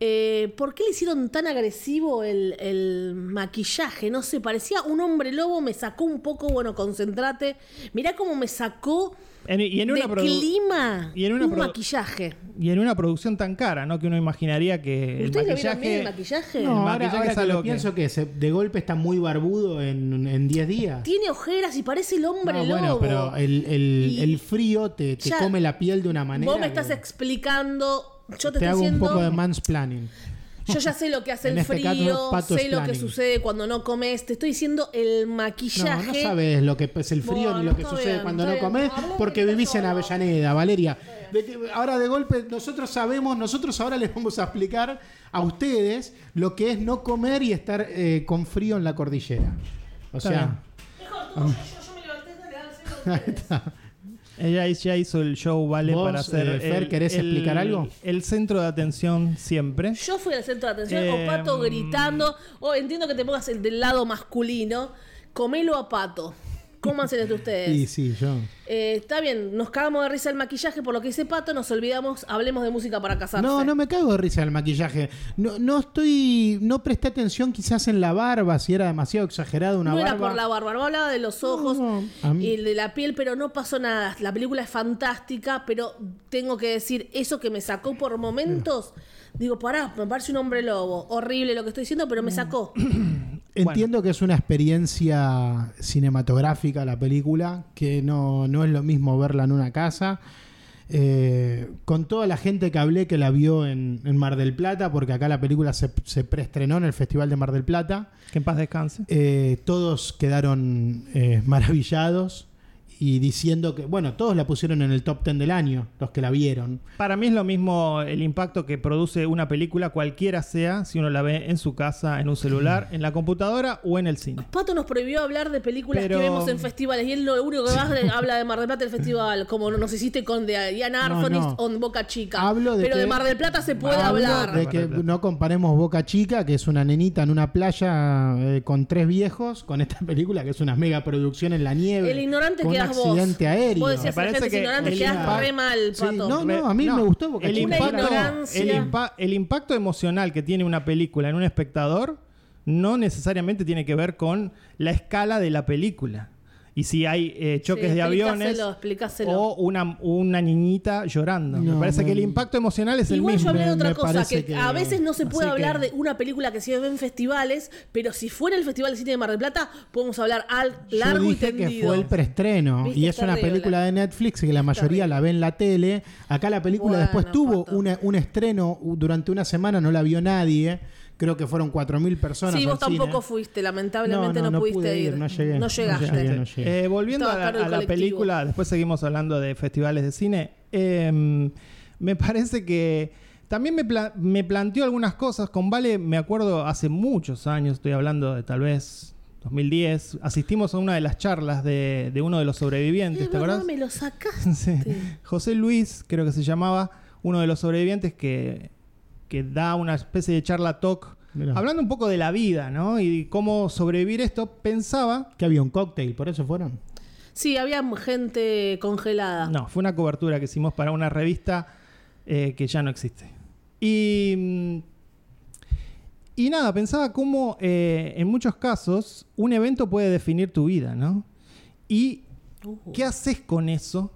A: Eh, ¿Por qué le hicieron tan agresivo el, el maquillaje? No sé, parecía un hombre lobo, me sacó un poco, bueno, concentrate. Mirá cómo me sacó
B: En- y, en
A: de
B: una
A: clima
B: y en una
A: un maquillaje.
B: y en una producción tan cara, ¿no? Que uno imaginaría que el
A: ¿Ustedes lo vieron bien el
B: maquillaje...
A: maquillaje?
C: No, ahora,
B: maquillaje
C: ahora
B: es
C: que
B: algo
C: lo
B: que-
C: pienso que se- de golpe está muy barbudo en en 10 días.
A: Tiene ojeras y parece el hombre
C: No,
A: lobo.
C: bueno, pero el, el-
A: Y-
C: el frío te, te
A: Ya,
C: come la piel de una manera.
A: Vos me estás
C: que
A: explicando, yo te,
C: te
A: estoy
C: hago un
A: diciendo,
C: poco de mansplaining.
A: yo ya sé lo que hace el
C: este
A: frío, sé lo que sucede cuando no comes, te estoy diciendo el
C: No,
A: maquillaje.
C: no sabes lo que es el frío
A: Bueno,
C: ni lo que sucede
A: bien,
C: cuando no comes porque
A: de
C: vivís en. Avellaneda, Valeria. De que ahora de golpe nosotros sabemos, nosotros ahora les vamos a explicar a ustedes lo que es no comer y estar eh, con frío en la cordillera. O
B: Está
C: sea, ahí está.
B: Ella ya hizo el show, ¿vale?
C: ¿Vos,
B: para hacer.
C: eh, Fer, querés explicar algo?
B: El centro de atención siempre.
A: Yo fui al centro de atención, o
B: Eh,
A: Pato gritando, o entiendo que te pongas el del lado masculino, comelo a Pato. Cómanse entre ustedes.
C: Sí, sí, yo.
A: Eh, está bien, nos cagamos de risa el maquillaje por lo que dice Pato, nos olvidamos, hablemos de música para casarse.
C: No, no me cago de risa el maquillaje. No, no estoy. No presté atención quizás en la barba, si era demasiado exagerado una
A: no
C: barba.
A: era por la barba, no hablaba de los ojos
C: No, no,
A: y de la piel, pero no pasó nada. La película es fantástica, pero tengo que decir, eso que me sacó por momentos, digo, pará, me parece un hombre lobo. Horrible lo que estoy diciendo, pero me
C: Mm.
A: sacó.
C: Entiendo que es una experiencia cinematográfica la película, que no, no es lo mismo verla en una casa. Eh, con toda la gente que hablé que la vio en, en Mar del Plata, porque acá la película se, se preestrenó en el Festival de Mar del Plata,
B: Que en paz descanse.
C: eh, todos quedaron eh, maravillados y diciendo que, bueno, todos la pusieron en el top 10 del año, los que la vieron.
B: Para mí es lo mismo el impacto que produce una película, cualquiera sea, si uno la ve en su casa, en un celular, en la computadora o en el cine.
A: Pato nos prohibió hablar de películas
B: Pero-
A: que vemos en festivales y él lo único que más habla de Mar del Plata del festival, como nos hiciste con de Ian Arfonis
C: no.
A: Boca Chica.
C: Hablo de
A: pero de
C: que-
A: Mar del Plata se puede
C: Hablo
A: hablar.
C: de que no comparemos Boca Chica, que es una nenita en una playa eh, con tres viejos, con esta película que es una mega producción en la nieve.
A: El ignorante vos.
C: Accidente aéreo.
A: Vos decías
B: Me parece
A: gente
B: que
A: ignorante,
B: el
A: quedás
B: impacto-
A: re mal,
C: Sí, no, no, a mí me gustó Boca
B: el impacto, el, impa- el impacto emocional que tiene una película en un espectador no necesariamente tiene que ver con la escala de la película. Y si hay eh, choques
A: Sí,
B: de aviones
A: explícaselo,
B: o una, una niñita llorando. me
C: No,
B: parece
C: me-
B: que el impacto emocional es el
A: Igual yo
B: mismo.
A: hablé de
C: Me-
A: otra
C: me
A: cosa,
C: parece
A: que,
C: que-
A: a veces no se puede
C: que-
A: hablar de una película que se ve en festivales, pero si fuera el Festival de Cine de Mar del Plata, podemos hablar al largo
C: Yo
A: y
C: dije que
A: tendido.
C: fue el preestreno y
A: es
C: una película de Netflix que la mayoría la ve en la tele. Acá la película
A: Bueno,
C: después tuvo una- un estreno durante una semana, no la vio nadie. Creo que fueron 4.000 personas.
A: Sí, vos
C: al
A: tampoco
C: cine.
A: fuiste, lamentablemente no, pudiste
C: pude
A: ir.
C: no llegué.
A: No llegaste.
C: llegué, no llegué.
B: Eh, volviendo a la, a película, después seguimos hablando de festivales de cine. eh, me parece que también me, pla- me planteó algunas cosas. Con Vale, me acuerdo hace muchos años, estoy hablando de tal vez 2010, asistimos a una de las charlas de, de uno de los sobrevivientes,
A: Es
B: ¿te acordás?
A: me lo sacaste.
B: Sí. José Luis, creo que se llamaba, uno de los sobrevivientes que, que da una especie de charla talk,
C: Mirá.
B: hablando un poco de la vida, ¿no? Y cómo sobrevivir esto. Pensaba
C: Que había un cóctel, por eso fueron.
A: Sí, había gente congelada.
B: No, fue una cobertura que hicimos para una revista eh, que ya no existe. Y, mm, y nada, pensaba cómo eh, en muchos casos un evento puede definir tu vida, ¿no? Y
A: Uh.
B: qué haces con eso,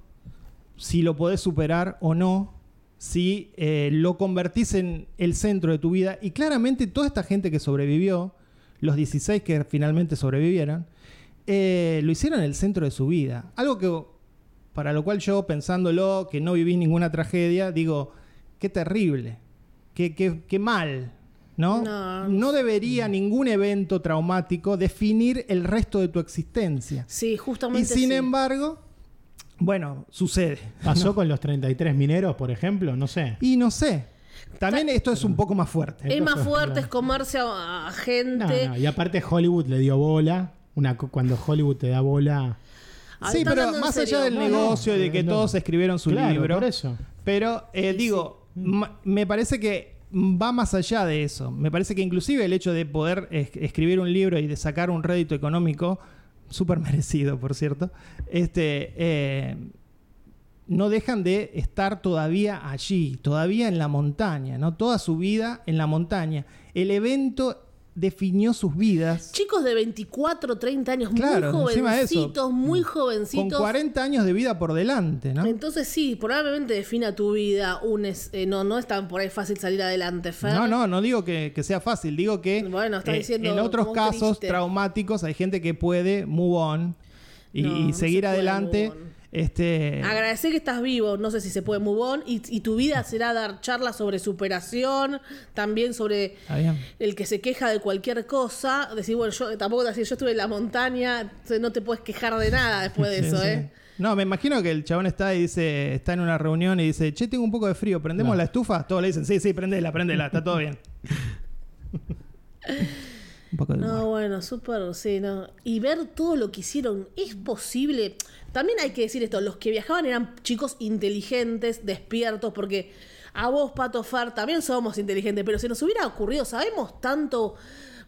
B: si lo podés superar o no, si eh, lo convertís en el centro de tu vida. Y claramente toda esta gente que sobrevivió, los 16 que finalmente sobrevivieron, eh, lo hicieron en el centro de su vida. Algo que, para lo cual yo, pensándolo, que no viví ninguna tragedia, digo, qué terrible, qué, qué- qué mal. ¿no?
A: No.
B: no debería ningún evento traumático definir el resto de tu existencia.
A: Sí,
B: Y
A: justamente.
B: sin
A: sí.
B: embargo, bueno, sucede.
C: ¿Pasó con los 33 mineros, por ejemplo? No sé.
B: Y no sé. También esto es un poco más fuerte.
A: Es más fuerte es comerse a, gente.
C: no, Y aparte Hollywood le dio bola. Una, co- cuando Hollywood te da bola.
A: Ah,
B: Sí, pero más
A: serio.
B: allá del negocio y de que
C: no.
B: todos escribieron su
C: Claro,
B: libro.
C: por eso.
B: Pero eh, digo, me parece que va más allá de eso. Me parece que inclusive el hecho de poder es- escribir un libro y de sacar un rédito económico, súper merecido, por cierto, este, eh, no dejan de estar todavía allí, todavía en la montaña, ¿no? Toda su vida en la montaña. El evento definió sus vidas
A: Chicos de 24, 30 años,
B: Claro,
A: muy jovencitos, muy
B: con
A: jovencitos.
B: 40 años de vida por delante, ¿no?
A: Entonces sí, probablemente defina tu vida un es- eh, no, no es tan por ahí fácil salir adelante, Fer.
B: No, no, no digo que, que sea fácil, digo que
A: Bueno, está
B: eh,
A: diciendo
B: en otros casos
A: triste.
B: traumáticos hay gente que puede move on y,
A: No,
B: y
A: no
B: seguir adelante. Este,
A: Agradecer que estás vivo, no sé si se puede move on, y, y tu vida será dar charlas sobre superación, también sobre el que se queja de cualquier cosa, decir, bueno, yo tampoco te decir, yo estuve en la montaña, no te puedes quejar de nada después de
B: Sí,
A: eso,
B: sí.
A: ¿eh?
B: No, me imagino que el chabón está y dice, está en una reunión y dice, che, tengo un poco de frío, ¿prendemos
C: No.
B: la estufa? Todos le dicen, sí, sí, prendela, prendela, está todo bien. un poco de humor.
A: No, bueno, súper, sí, no. Y ver todo lo que hicieron, es posible. También hay que decir esto, los que viajaban eran chicos inteligentes, despiertos, porque a vos, Pato Far, también somos inteligentes, pero se nos hubiera ocurrido, sabemos tanto...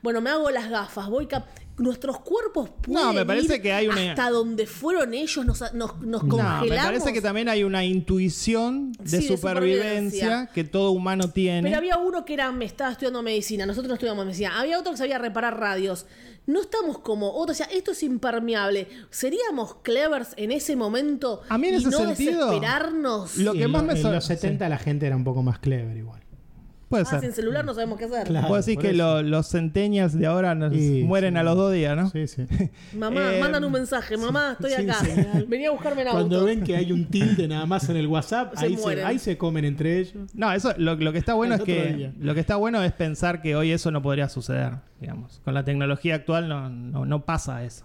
A: Bueno, me hago las gafas, voy cap Nuestros cuerpos pueden
B: me parece
A: ir
B: que hay una-
A: hasta donde fueron ellos, nos, nos, nos
B: No,
A: congelamos.
B: me parece que también hay una intuición de,
A: Sí, de
B: supervivencia,
A: supervivencia.
B: que todo humano tiene.
A: Pero había uno que era, me estaba estudiando medicina, nosotros no estudiamos medicina. Había otro que sabía reparar radios. No estamos como otro, o sea, esto es impermeable. ¿Seríamos clevers en ese momento
B: A mí en
A: y
B: ese
A: no
B: sentido,
A: desesperarnos?
B: Lo que
C: en
B: más me
C: En los 70 la gente era un poco más clever igual.
B: Puede
A: Ah,
B: ser.
A: sin celular no sabemos qué hacer.
C: Claro.
B: Puedo decir que lo- los centennials de ahora nos
C: Sí,
B: mueren
C: sí.
B: a los dos días, ¿no?
C: Sí, sí.
A: Mamá,
B: Eh,
A: mandan un mensaje. Mamá, estoy
C: sin
A: acá.
C: señal.
A: Venía a buscarme en auto.
C: Cuando ven que hay un tilde nada más en el WhatsApp,
A: Se
C: ahí, se,
A: mueren.
C: ahí se comen entre ellos.
B: No, eso lo, lo que está bueno
C: El
B: es
C: otro
B: que
C: día.
B: lo que está bueno es pensar que hoy eso no podría suceder, digamos. Con la tecnología actual no, no, no pasa eso.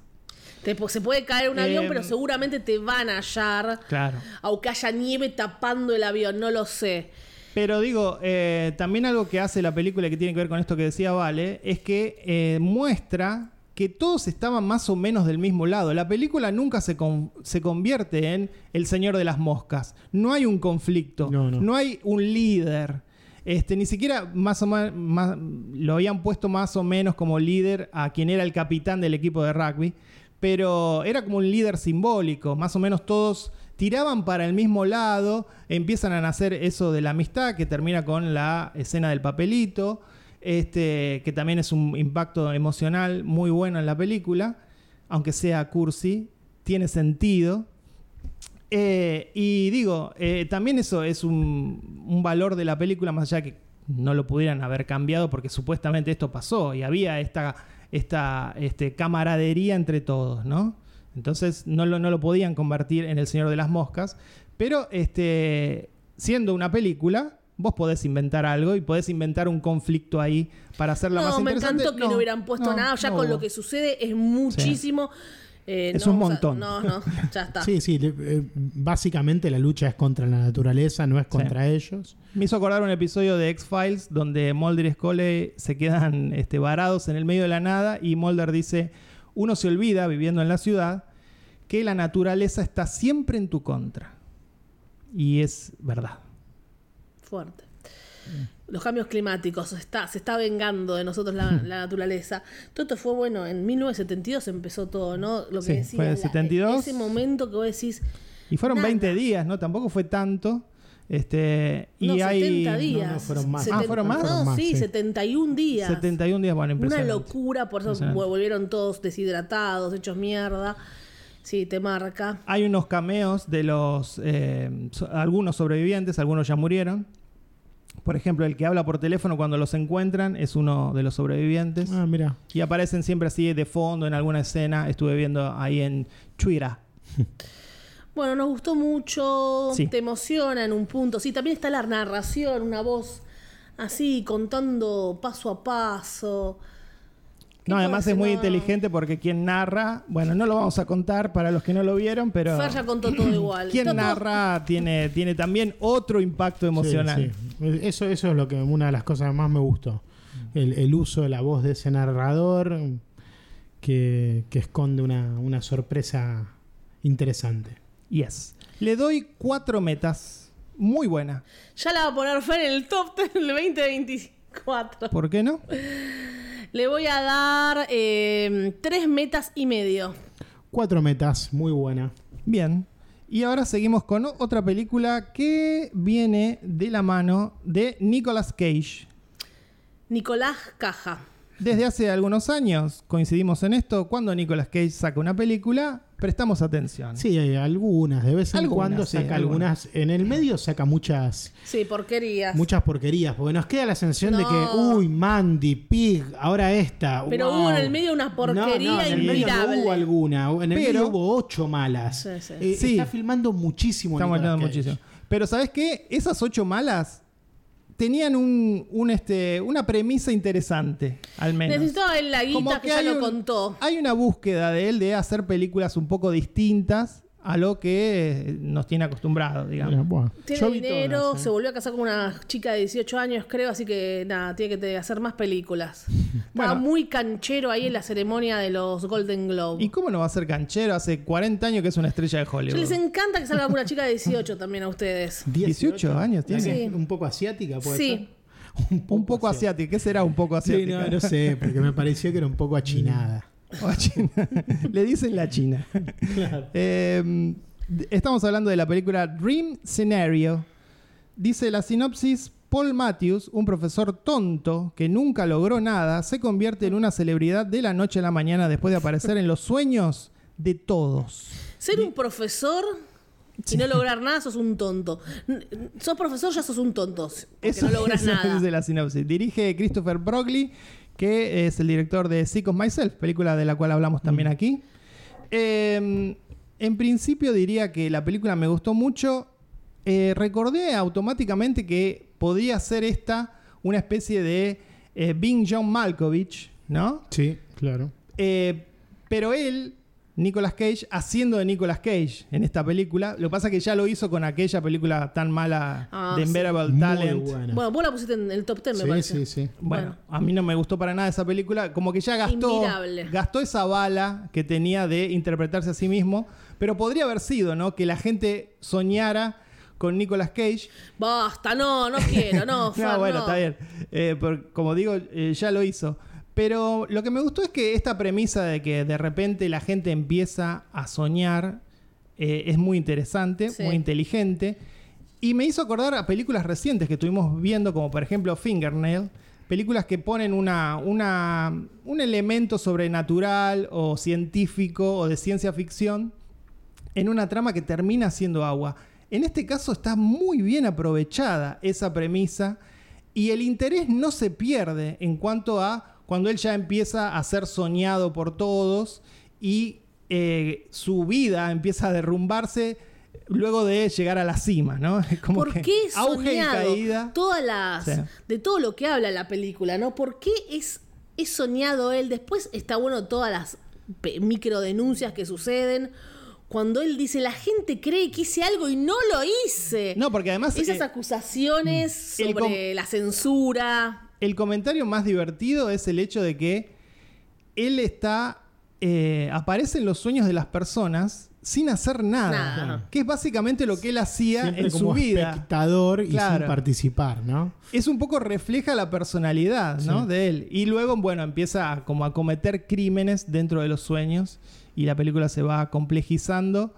A: Te- se puede caer un avión,
B: Eh,
A: pero seguramente te van a hallar.
B: Claro.
A: Aunque haya nieve tapando el avión, no lo sé.
B: Pero digo, eh, también algo que hace la película que tiene que ver con esto que decía Vale, es que eh, muestra que todos estaban más o menos del mismo lado. La película nunca se, con- se convierte en El Señor de las Moscas. No hay un conflicto,
C: No, no.
B: hay un líder. Este, ni siquiera más o ma- más, lo habían puesto más o menos como líder a quien era el capitán del equipo de rugby, pero era como un líder simbólico, más o menos todos tiraban para el mismo lado, empiezan a nacer eso de la amistad que termina con la escena del papelito, este, que también es un impacto emocional muy bueno en la película, aunque sea cursi. tiene sentido. Eh, y digo, eh, también eso es un, valor de la película, más allá que no lo pudieran haber cambiado, porque supuestamente esto pasó y había esta, esta este, camaradería entre todos, ¿no? Entonces no lo, no lo podían convertir en El Señor de las Moscas, pero este, siendo una película, vos podés inventar algo y podés inventar un conflicto ahí para hacerla más
A: No, me
B: interesante.
A: encantó que no, hubieran puesto
B: no,
A: nada, ya
B: no
A: con lo que sucede es muchísimo. Eh,
B: Es
A: no,
B: un
A: o sea,
B: montón.
A: no, no, ya está.
C: Sí, sí. le- eh, básicamente la lucha es contra la naturaleza, no es contra ellos.
B: Me hizo acordar un episodio de X-Files donde Mulder y Scully se quedan este, varados en el medio de la nada y Mulder dice, uno se olvida, viviendo en la ciudad, que la naturaleza está siempre en tu contra. Y es verdad.
A: Fuerte. Los cambios climáticos, se está, se está vengando de nosotros la, la naturaleza. Todo esto fue bueno, en 1972 empezó todo, ¿no? Lo que
B: Sí,
A: decía,
B: fue en
A: la-
B: 72.
A: ese momento que vos decís,
B: Y fueron
A: Nada.
B: 20 días, ¿no? Tampoco fue tanto. Este, y
A: no,
B: hay
A: 70 días.
C: no, no, fueron más.
B: Ah, ¿fueron más?
A: No,
C: Fueron más,
A: sí,
C: sí.
A: 71 días.
B: 71 días, bueno,
A: Una
B: impresionante.
A: locura, por eso volvieron todos deshidratados, hechos mierda. Sí, te marca.
B: Hay unos cameos de los eh, so- algunos sobrevivientes, algunos ya murieron. Por ejemplo, el que habla por teléfono cuando los encuentran es uno de los sobrevivientes.
C: Ah, mira.
B: Y aparecen siempre así de fondo en alguna escena. Estuve viendo ahí en Twitter.
A: Bueno, nos gustó mucho,
B: Sí.
A: te emociona en un punto. Sí, también está la narración, una voz así, contando paso a paso. ¿Qué
B: No, además es muy
A: No.
B: inteligente porque quien narra, bueno, no lo vamos a contar para los que no lo vieron, pero
A: ya contó todo igual.
B: quien
A: todo-
B: narra tiene, tiene también otro impacto emocional.
C: Sí, sí. Eso, eso es lo que una de las cosas que más me gustó. El, el uso de la voz de ese narrador que, que esconde una, una sorpresa interesante.
B: Yes. Le doy cuatro metas. Muy buena.
A: Ya la va a poner Fer en el top 10 del 2024.
B: ¿Por qué no?
A: Le voy a dar eh, tres metas y medio.
C: Cuatro metas, muy buena.
B: Bien. Y ahora seguimos con otra película que viene de la mano de Nicolas Cage.
A: Nicolás Caja.
B: Desde hace algunos años coincidimos en esto. Cuando Nicolas Cage saca una película, prestamos atención.
C: Sí, hay algunas, de vez en
B: Algunas,
C: cuando
B: sí,
C: saca
B: algunas.
C: algunas. En el medio saca muchas
A: Sí, porquerías.
C: muchas porquerías, porque nos queda la sensación de que, uy, Mandy, Pig, ahora esta.
A: Pero
C: wow.
A: hubo en el medio una porquería
C: no, no, en el medio no
A: inmirable.
C: hubo alguna, en el
B: Pero-
C: medio hubo ocho malas.
A: Sí, sí.
C: Eh,
B: Sí.
C: Está filmando muchísimo.
B: Hablando
C: Cage.
B: muchísimo. Pero ¿sabes qué? Esas ocho malas tenían un, un, este, una premisa interesante, al menos.
A: Necesitaba él la
B: Como
A: guita que, ya lo
B: un-
A: contó.
B: Hay una búsqueda de él de hacer películas un poco distintas a lo que eh, nos tiene acostumbrados, digamos.
C: Bueno,
A: Tiene
C: yo
A: dinero,
C: todas, ¿eh?
A: se volvió a casar con una chica de 18 años, creo, así que nada, tiene que hacer más películas. Estaba
B: Bueno.
A: muy canchero ahí en la ceremonia de los Golden Globe.
B: ¿Y cómo no va a ser canchero? Hace 40 años que es una estrella de
A: Yo
B: Hollywood.
A: les encanta que salga una chica de 18 también a ustedes.
B: 18 años
C: ¿La
B: tiene.
A: Sí.
C: Un poco asiática, puede
A: Sí.
C: ser?
B: Un poco asiático. ¿Qué será un poco
C: Sí,
B: asiático?
C: no, no sé, porque me pareció que era un poco achinada.
B: O a China. Le dicen la China. Eh, estamos hablando de la película Dream Scenario. Dice la sinopsis. Paul Matthews, un profesor tonto que nunca logró nada, se convierte en una celebridad de la noche a la mañana después de aparecer en los sueños de todos.
A: Ser un profesor y no lograr nada, sos un tonto. Sos profesor, ya sos un tonto. Porque no logras
B: eso
A: nada.
B: dice la sinopsis. Dirige Christopher Brogley, que es el director de Sick of Myself, película de la cual hablamos también aquí. Eh, en principio diría que la película me gustó mucho. Eh, recordé automáticamente que podría ser esta una especie de eh, Bing John Malkovich, ¿no?
C: Sí, claro.
B: Eh, pero él, Nicolas Cage, haciendo de Nicolas Cage en esta película. Lo que pasa es que ya lo hizo con aquella película tan mala
A: Ah,
B: de
A: sí.
B: Unbearable
C: Muy
B: Talent.
C: buena.
A: Bueno, vos la pusiste en el top 10, me parece.
C: sí, sí.
B: Bueno,
A: Bueno.
B: a mí no me gustó para nada esa película. Como que ya gastó,
A: Inmirable.
B: gastó esa bala que tenía de interpretarse a sí mismo. Pero podría haber sido, ¿no? Que la gente soñara con Nicolas Cage.
A: Basta, no, no quiero, no,
B: no, bueno,
A: no.
B: está bien. Eh, por- como digo, eh, ya lo hizo. Pero lo que me gustó es que esta premisa de que de repente la gente empieza a soñar eh, es muy interesante,
A: Sí.
B: muy inteligente. Y me hizo acordar a películas recientes que estuvimos viendo, como por ejemplo Fingernail. Películas que ponen una, una- un elemento sobrenatural o científico o de ciencia ficción en una trama que termina siendo agua. En este caso está muy bien aprovechada esa premisa y el interés no se pierde en cuanto a cuando él ya empieza a ser soñado por todos y eh, su vida empieza a derrumbarse luego de llegar a la cima, ¿no? Como
A: ¿Por
B: que
A: qué
B: auge y caída.
A: Todas las,
B: Sí.
A: de todo lo que habla la película, ¿no? ¿Por qué es, es soñado él? Después está bueno todas las microdenuncias que suceden. Cuando él dice, la gente cree que hice algo y no lo hice.
B: No, porque además
A: Esas
B: eh,
A: acusaciones sobre la censura.
B: El comentario más divertido es el hecho de que él está. eh, aparece en los sueños de las personas sin hacer nada.
A: Nada.
B: Que es básicamente lo que él hacía
C: Siempre
B: en
C: como
B: su vida.
C: espectador y
B: Claro.
C: sin participar, ¿no?
B: Es un poco refleja la personalidad ¿no?
C: Sí.
B: de él. Y luego, bueno, empieza a, como a cometer crímenes dentro de los sueños. Y la película se va complejizando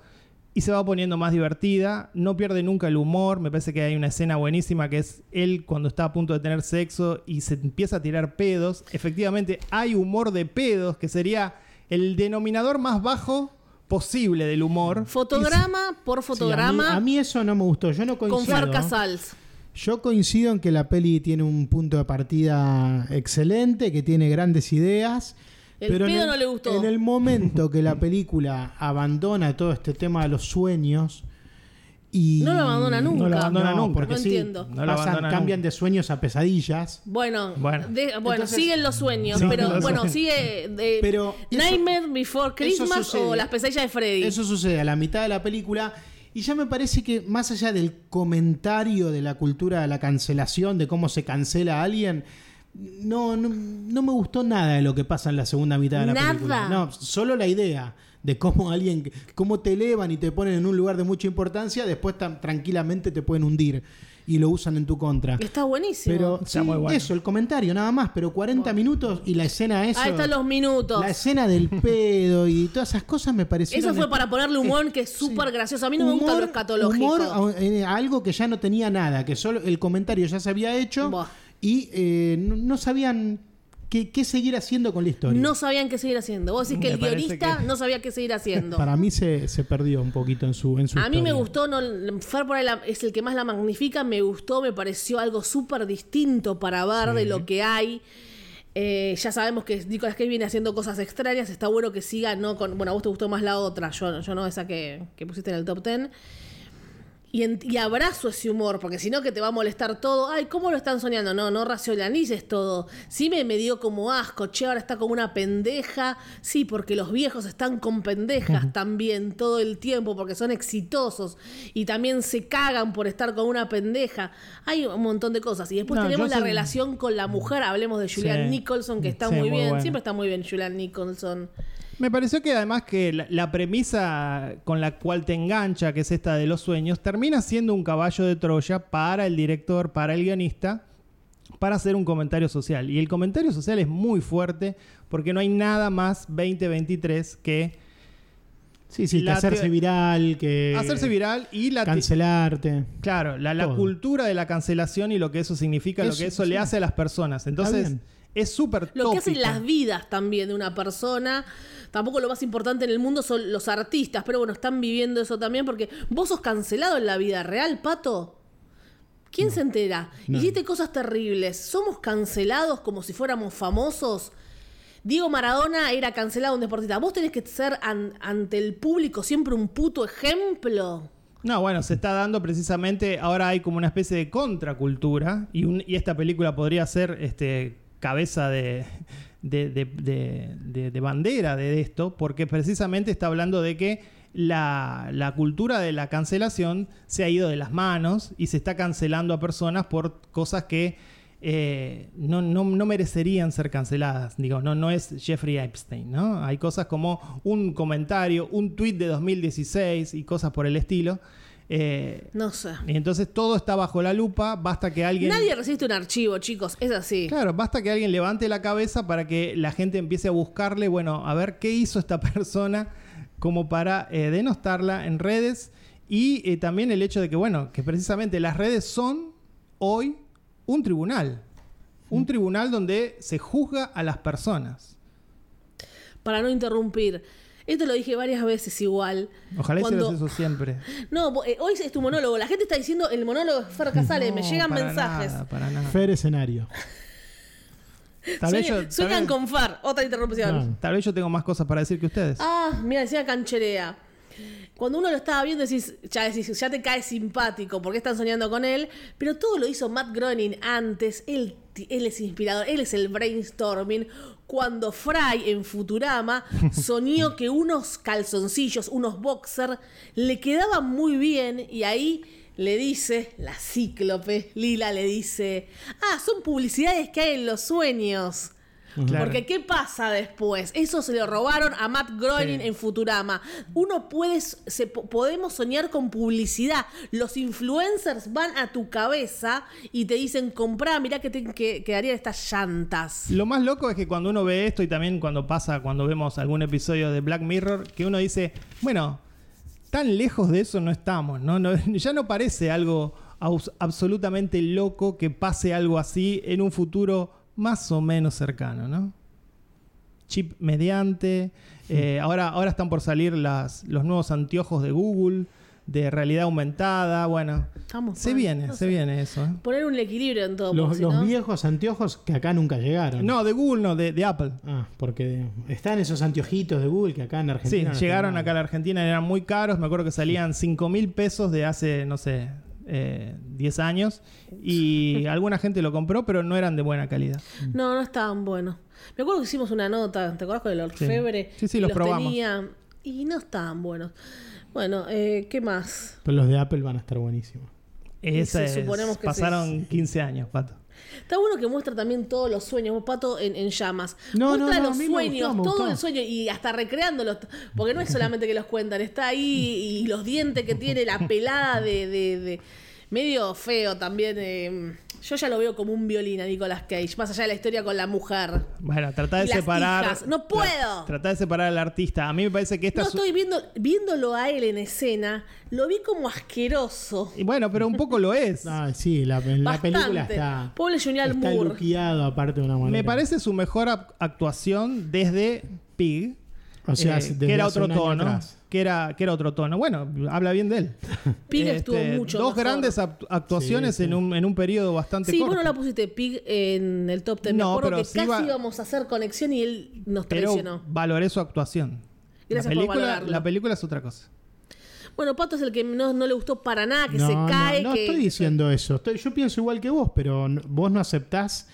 B: y se va poniendo más divertida. No pierde nunca el humor. Me parece que hay una escena buenísima que es él cuando está a punto de tener sexo y se empieza a tirar pedos. Efectivamente, hay humor de pedos que sería el denominador más bajo posible del humor.
A: Fotograma por
C: Sí,
A: fotograma
C: a, mí, a mí eso no me gustó. Yo no coincido.
A: con Far Casals.
C: Yo coincido en que la peli tiene un punto de partida excelente, que tiene grandes ideas.
A: El
C: pero
A: pedo no le gustó.
C: En el momento que la película abandona todo este tema de los sueños y
A: No lo abandona nunca.
B: No lo abandona
C: No,
B: nunca.
C: porque
A: No
C: sí,
A: entiendo.
B: No lo
C: pasan-
B: abandona
C: cambian
B: nunca.
C: de sueños a pesadillas.
A: Bueno,
B: Bueno.
A: de- bueno
C: Entonces-
A: siguen los sueños,
B: Siguen
A: pero
B: los
A: bueno,
B: sueños.
A: sigue de
C: Pero eso-
A: Nightmare Before Christmas
C: sucede.
A: o Las pesadillas de Freddy.
C: Eso sucede a la mitad de la película y ya me parece que más allá del comentario de la cultura de la cancelación, de cómo se cancela a alguien, no, no, no me gustó nada de lo que pasa en la segunda mitad de la
A: Nada.
C: película. No, solo la idea de cómo alguien, cómo te elevan y te ponen en un lugar de mucha importancia, después tan- tranquilamente te pueden hundir y lo usan en tu contra.
A: Está buenísimo.
C: Pero
B: Está
C: sí,
B: muy bueno.
C: eso, el comentario nada más, pero 40 minutos y la escena eso.
A: Ahí están los minutos.
C: La escena del pedo y todas esas cosas me parecieron.
A: Eso fue para ponerle humor, que es súper gracioso. A mí no me gusta lo escatológico.
C: Humor a, eh, a algo que ya no tenía nada, que solo el comentario ya se había hecho
A: Buah.
C: Y eh, no, no sabían qué, qué seguir haciendo con la historia.
A: No sabían qué seguir haciendo. Vos decís que
B: Me
A: el guionista
B: que-
A: no sabía qué seguir haciendo.
C: Para mí se, se perdió un poquito en su, en su
A: A mí me
C: historia.
A: gustó, no, Fer por ahí la- es el que más la magnifica, me gustó, me pareció algo súper distinto para ver de lo que hay. Eh, ya sabemos que Nicolas Cage viene haciendo cosas extrañas, está bueno que siga, no con, bueno, a vos te gustó más la otra, yo, yo no esa que, que pusiste en el top 10. Y, en- y abrazo ese humor, porque si no que te va a molestar todo. Ay, ¿cómo lo están soñando? No, no racionalices todo. Sí me, me dio como asco, che, ahora está como una pendeja. Sí, porque los viejos están con pendejas también todo el tiempo, porque son exitosos. Y también se cagan por estar con una pendeja. Hay un montón de cosas. Y después
B: No,
A: tenemos la
B: soy-
A: relación con la mujer. Hablemos de Julianne
B: Sí.
A: Nicholson, que está
B: Sí,
A: muy
B: muy
A: bien. Siempre está muy bien Julianne Nicholson.
B: Me pareció que además que la, la premisa con la cual te engancha, que es esta de los sueños, termina siendo un caballo de Troya para el director, para el guionista, para hacer un comentario social. Y el comentario social es muy fuerte porque no hay nada más 2023 que
C: Sí, sí, que hacerse viral, que.
B: hacerse viral y la... te-
C: Cancelarte.
B: Claro, la, cultura de la cancelación y lo que eso significa, lo que eso
C: sí.
B: le hace a las personas. Entonces, es súper
A: Lo que hacen las vidas también de una persona. Tampoco lo más importante en el mundo son los artistas, pero bueno, están viviendo eso también porque vos sos cancelado en la vida real, Pato. ¿Quién se entera?
C: No.
A: Hiciste cosas terribles. ¿Somos cancelados como si fuéramos famosos? Diego Maradona era cancelado un deportista. Vos tenés que ser an- ante el público siempre un puto ejemplo.
B: No, bueno, se está dando precisamente, ahora hay como una especie de contracultura y, un- y esta película podría ser este, cabeza de, de, de- de- de- de bandera de esto, porque precisamente está hablando de que la, cultura de la cancelación se ha ido de las manos y se está cancelando a personas por cosas que eh, no, no- no merecerían ser canceladas. Digo, no, no es Jeffrey Epstein, ¿no? Hay cosas como un comentario, un tweet de 2016 y cosas por el estilo. Eh,
A: No sé.
B: y entonces todo está bajo la lupa, basta que alguien...
A: Nadie resiste un archivo, chicos. Es así.
B: Claro, basta que alguien levante la cabeza para que la gente empiece a buscarle, bueno, a ver qué hizo esta persona como para eh, denostarla en redes y eh, también el hecho de que, bueno, que precisamente las redes son hoy un tribunal, un tribunal donde se juzga a las personas.
A: para no interrumpir. Esto lo dije varias veces igual.
B: Ojalá
A: Cuando-
B: hicieras eso siempre.
A: No, eh, hoy es tu monólogo. La gente está diciendo el monólogo de Fer Casale. me llegan
B: para
A: mensajes.
B: nada, para nada.
C: Fer escenario.
B: Tal vez,
A: Sueñan,
B: yo, tal,
A: sueñan
B: vez,
A: con Fer. Otra interrupción.
B: Tal vez yo tengo más cosas para decir que ustedes.
A: Ah, mira, decía cancherea. Cuando uno lo estaba viendo, decís, ya, decís, ya te cae simpático porque están soñando con él, pero todo lo hizo Matt Groening antes. Él, él es inspirador, él es el brainstorming. Cuando Fry en Futurama soñó que unos calzoncillos, unos boxer, le quedaban muy bien y ahí le dice, la cíclope, Lila le dice, ah, son publicidades que hay en los sueños.
B: Claro.
A: Porque ¿qué pasa después? Eso se lo robaron a Matt Groening
B: Sí.
A: en Futurama. Uno puede, se, po- podemos soñar con publicidad. Los influencers van a tu cabeza y te dicen, comprá, mirá que, te, que quedarían estas llantas.
B: Lo más loco es que cuando uno ve esto y también cuando pasa, cuando vemos algún episodio de Black Mirror, que uno dice, bueno, tan lejos de eso no estamos, ¿no? No- ya no parece algo absolutamente loco que pase algo así en un futuro más o menos cercano, ¿no? Chip mediante. eh, ahora, ahora están por salir las, los nuevos anteojos de Google, de realidad aumentada. Bueno,
A: Estamos
B: se
A: mal,
B: viene,
A: no
B: se
A: sé.
B: viene eso. ¿eh?
A: Poner un equilibrio en todo.
C: Los, los
A: no-
C: viejos anteojos que acá nunca llegaron.
B: No, de Google no, de, de Apple.
C: Ah, porque están esos anteojitos de Google que acá en
B: Sí,
C: Argentina. no
B: llegaron acá a la Argentina, eran muy caros, me acuerdo que salían 5 mil pesos de hace, no sé, eh, 10 años y alguna gente lo compró, pero no eran de buena calidad.
A: No, no estaban buenos. Me acuerdo que hicimos una nota, ¿te acuerdas con el orfebre?
B: Sí, sí,
A: Y
B: los probamos.
A: tenía y no estaban buenos. Bueno, eh, ¿qué más?
C: Pero los de Apple van a estar buenísimos.
B: Esa
A: sí,
B: es-
A: suponemos que
B: pasaron 15 años, Pato.
A: Está bueno que muestra también todos los sueños, Pato, en, en llamas.
C: No,
A: muestra
C: no, no,
A: los sueños,
C: gustó,
A: todo el sueño y hasta recreándolos. Porque no es solamente que los cuentan, está ahí y los dientes que tiene, la pelada de. de- de- medio feo también. eh, yo ya lo veo como un violín a Nicolas Cage, más allá de la historia con la mujer.
B: Bueno, trata de
A: Y las
B: separar.
A: hijas, ¡no puedo!
B: Trata de separar al artista. A mí me parece que esta
A: No
B: es-
A: estoy viendo, viéndolo a él en escena, lo vi como asqueroso.
B: Y bueno, pero un poco lo es.
C: Ah, sí, la, en la película está.
A: Pobre
C: está
A: Moore.
C: luqueado aparte de una manera.
B: Me parece su mejor actuación desde Pig.
C: O sea,
B: eh, que era otro tono. Que era, que era otro tono. Bueno, habla bien de él.
A: Pig
B: Este,
A: estuvo mucho
B: Dos
A: mejor.
B: grandes act- actuaciones
C: Sí, sí.
B: En, un, en un periodo bastante
A: Sí,
B: corto.
A: vos no la pusiste Pig en el top 10.
B: No,
A: Me acuerdo
B: pero
A: que
B: sí
A: casi
B: va-
A: íbamos a hacer conexión y él nos
B: pero
A: traicionó.
B: valoré su actuación.
A: Gracias
B: la
A: por
B: película,
A: valorarlo.
B: la película es otra cosa.
A: Bueno, Pato es el que no, no le gustó para nada, que
C: no,
A: se cae.
C: no
A: que,
C: estoy diciendo eso. Estoy- yo pienso igual que vos, pero vos no aceptás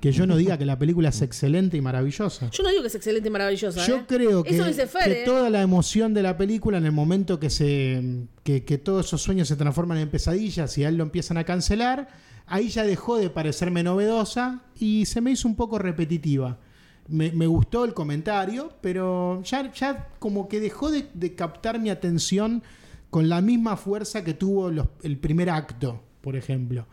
C: que yo no diga que la película es excelente y maravillosa.
A: Yo no digo que es excelente y maravillosa.
C: Yo
A: ¿eh?
C: creo que,
A: Eso dice Fer,
C: que
A: ¿eh?
C: toda la emoción de la película en el momento que se que, que todos esos sueños se transforman en pesadillas y a él lo empiezan a cancelar, ahí ya dejó de parecerme novedosa y se me hizo un poco repetitiva. Me, me gustó el comentario, pero ya, ya como que dejó de, de captar mi atención con la misma fuerza que tuvo los- el primer acto, por ejemplo.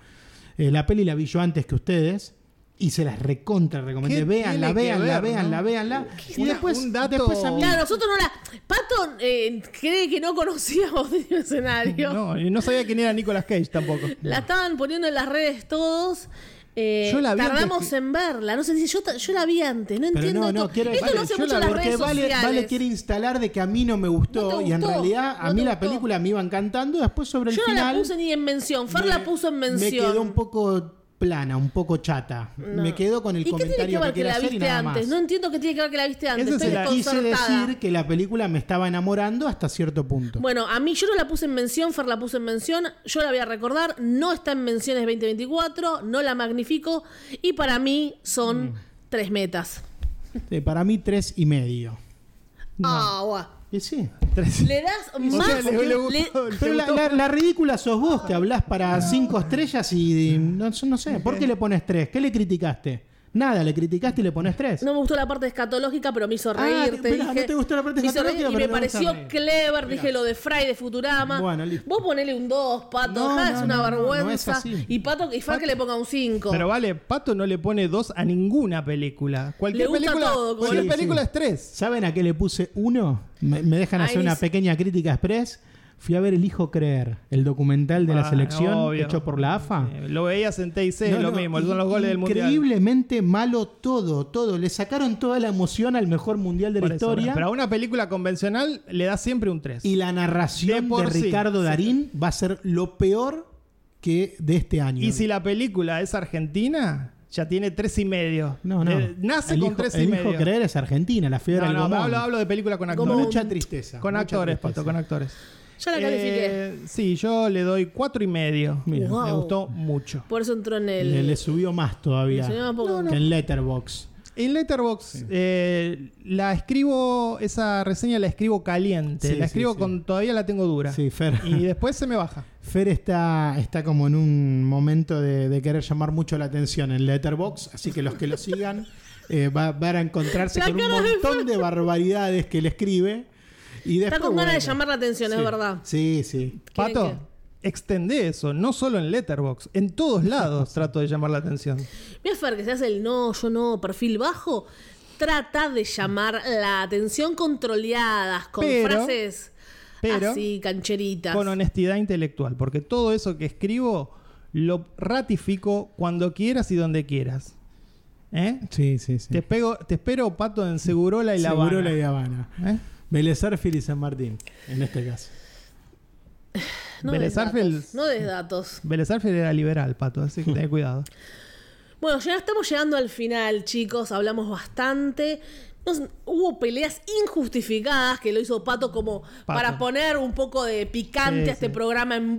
C: Eh, la peli la vi yo antes que ustedes y se las recontra recomendé.
B: ¿Qué
C: Véanla,
B: que
C: véanla, véanla,
B: no?
C: véanla. Y después,
B: un dato-
C: después a mí-
A: Claro, nosotros no la. Pato eh, cree que no conocíamos el escenario.
B: No, y no sabía quién era Nicolas Cage tampoco.
A: La estaban poniendo en las redes todos. eh,
B: Yo la vi
A: tardamos
B: antes
A: en verla. No sé si yo, yo la vi antes. No entiendo
C: no, no,
A: esto.
C: quiero
A: esto
C: vale,
A: lo hace
C: yo
A: mucho
C: la-
A: las
C: porque
A: redes
C: vale,
A: sociales.
C: Vale quiere instalar de que a mí no me gustó
A: No
C: y en realidad a
A: no
C: mí la
A: gustó.
C: película me iba encantando. Después sobre el
A: Yo no
C: final
A: la puse ni en mención. Fer
C: me-
A: la puso en mención.
C: Me quedó un poco plana, un poco chata.
A: No.
C: Me quedó con el
A: ¿Y qué tiene que
C: comentario que,
A: ver que,
C: quiere
A: la
C: hacer y
A: viste antes? No entiendo qué tiene que ver que la viste antes.
B: Ese es
A: Estoy
B: el-
C: Quise decir que la película me estaba enamorando hasta cierto punto.
A: Bueno, a mí yo no la puse en mención, Fer la puso en mención, yo la voy a recordar, no está en menciones 2024, no la magnifico y para mí
C: Mm.
A: son tres metas.
C: Eh, para mí tres y medio.
A: Ah, guau.
C: Y sí.
B: Tres-
A: Le das
B: O
A: más.
B: sea, le- le
C: Pero la, la- la ridícula sos vos que hablás para cinco estrellas y no, no sé. ¿Por qué le pones tres? ¿Qué le criticaste? Nada, le criticaste y le pones tres.
A: no me gustó la parte escatológica, pero me hizo
C: Ah,
A: reír.
C: te-
A: te
C: mirá,
A: dije.
C: no te gustó la parte
A: Me hizo reír
C: escatológica,
A: y me pareció clever. Dije lo de Fry de Futurama.
C: Bueno, listo.
A: Vos ponele un 2, Pato.
C: No,
A: ja,
C: no,
A: es una
C: no, no, no es
A: vergüenza.
C: así.
A: y Pato y Fer que le ponga un 5.
B: Pero vale, Pato no le pone dos a ninguna película. Cualquier
A: Le gusta
B: película,
A: todo,
B: cualquier
C: le-
B: película
C: Sí,
B: es tres.
C: ¿Saben a qué le puse uno? Me, me dejan
A: Ahí
C: hacer una pequeña crítica express. Fui a ver El Hijo Creer, el documental de la
B: Ah,
C: selección
B: obvio.
C: hecho por la AFA.
B: Eh, Lo veías en TIC,
C: No,
B: lo
C: no,
B: mismo, son los goles del mundial.
C: Increíblemente malo todo, todo. Le sacaron toda la emoción al mejor mundial de
B: Por
C: la
B: eso,
C: historia.
B: Pero a una película convencional le da siempre un 3.
C: Y la narración
B: De
C: de,
B: sí.
C: Ricardo Darín va a ser lo peor que de este año.
B: Y si la película es argentina, ya tiene tres y medio.
C: no, no.
B: Eh, nace
C: el
B: con
C: hijo,
B: tres y
C: el
B: medio.
C: hijo creer es Argentina, la fiebre
B: no,
C: del
B: no, hablo, hablo de película con actores.
C: Mucha tristeza.
B: Con
C: mucha
B: actores,
C: tristeza.
B: Pato, con actores.
A: Ya la califiqué.
B: Eh, sí, yo le doy cuatro y medio.
C: Mira.
A: Wow.
B: Me gustó mucho.
A: Por eso entró en el.
C: Le, le subió más todavía
A: Le subió más poco.
C: que en Letterboxd.
B: En Letterboxd eh, la escribo, esa reseña la escribo caliente.
C: Sí,
B: la escribo
C: sí.
B: con, todavía la tengo dura.
C: Sí, Fer.
B: Y después se me baja.
C: Fer está, está como en un momento de, de querer llamar mucho la atención en Letterboxd, así que los que lo sigan eh, va- van a encontrarse
A: La
C: con un montón de barbaridades que le escribe. Y
A: Está con ganas de llamar la atención,
C: sí.
A: es verdad.
C: Sí, sí.
A: ¿Quieren
B: Pato, extendé eso, no solo en Letterboxd, en todos lados trato de llamar la atención.
A: Mira, Fer, que se hace el no, yo no, perfil bajo. Trata de llamar la atención con troleadas, con
B: Pero-
A: frases
B: pero
A: así, cancheritas.
B: Con honestidad intelectual, porque todo eso que escribo lo ratifico cuando quieras y donde quieras. ¿Eh?
C: Sí, sí, sí.
B: Te, pego, te espero, Pato, en Segurola y La Habana.
C: la de Habana.
B: ¿Eh?
C: Vélez y San Martín, en este caso.
A: no
B: Vélez
A: des datos,
B: Arfield-
A: No des datos.
B: Vélez Arfield era liberal, Pato, así que ten cuidado.
A: Bueno, ya estamos llegando al final, chicos. Hablamos bastante. Nos- hubo peleas injustificadas que lo hizo Pato como para poner un poco de picante
B: Sí,
A: a este
B: sí.
A: programa en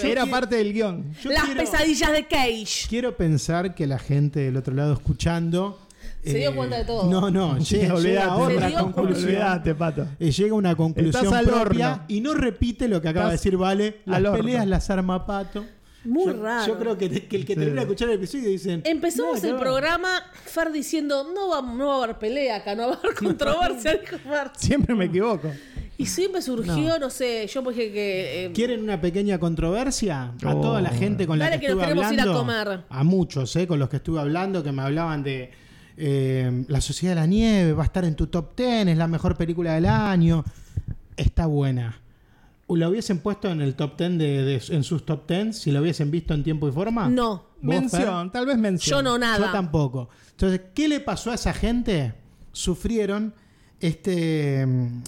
C: yo-
B: Era parte del guion.
C: Yo
A: Las
C: quiero-
A: pesadillas de Cage.
C: Quiero pensar que la gente del otro lado escuchando. Eh,
A: Se dio cuenta de todo.
C: No, no,
B: Sí,
C: llega, llega a otra conclusión.
B: Pato.
C: Eh, llega a una conclusión
B: al
C: propia
B: horno.
C: y no repite lo que acaba de decir Vale. Las
B: horno.
C: peleas las arma Pato.
A: Muy
C: yo,
A: raro.
C: Yo creo que, el que
B: Sí.
C: termina de escuchar el episodio dicen.
A: Empezamos
C: "Nada que
A: el
C: ver".
A: programa, Fer diciendo, no va, no va a haber pelea acá, no va a haber controversia.
B: Siempre me equivoco.
A: Y siempre surgió, no, sé, yo pues dije que... eh,
C: ¿Quieren una pequeña controversia? A
B: Oh.
C: toda la gente con la
A: Dale,
C: que,
A: que nos
C: estuve
A: queremos ir a
C: hablando.
A: comer.
C: A muchos, ¿eh? Con los que estuve hablando, que me hablaban de eh, La Sociedad de la Nieve, va a estar en tu top 10, es la mejor película del año. Está buena. ¿La hubiesen puesto en el top 10 de, de- en sus top 10 si la hubiesen visto en tiempo y forma?
A: no.
B: Mención, tal vez mención.
A: yo no nada.
C: Yo tampoco. Entonces, ¿qué le pasó a esa gente? Sufrieron este, mm,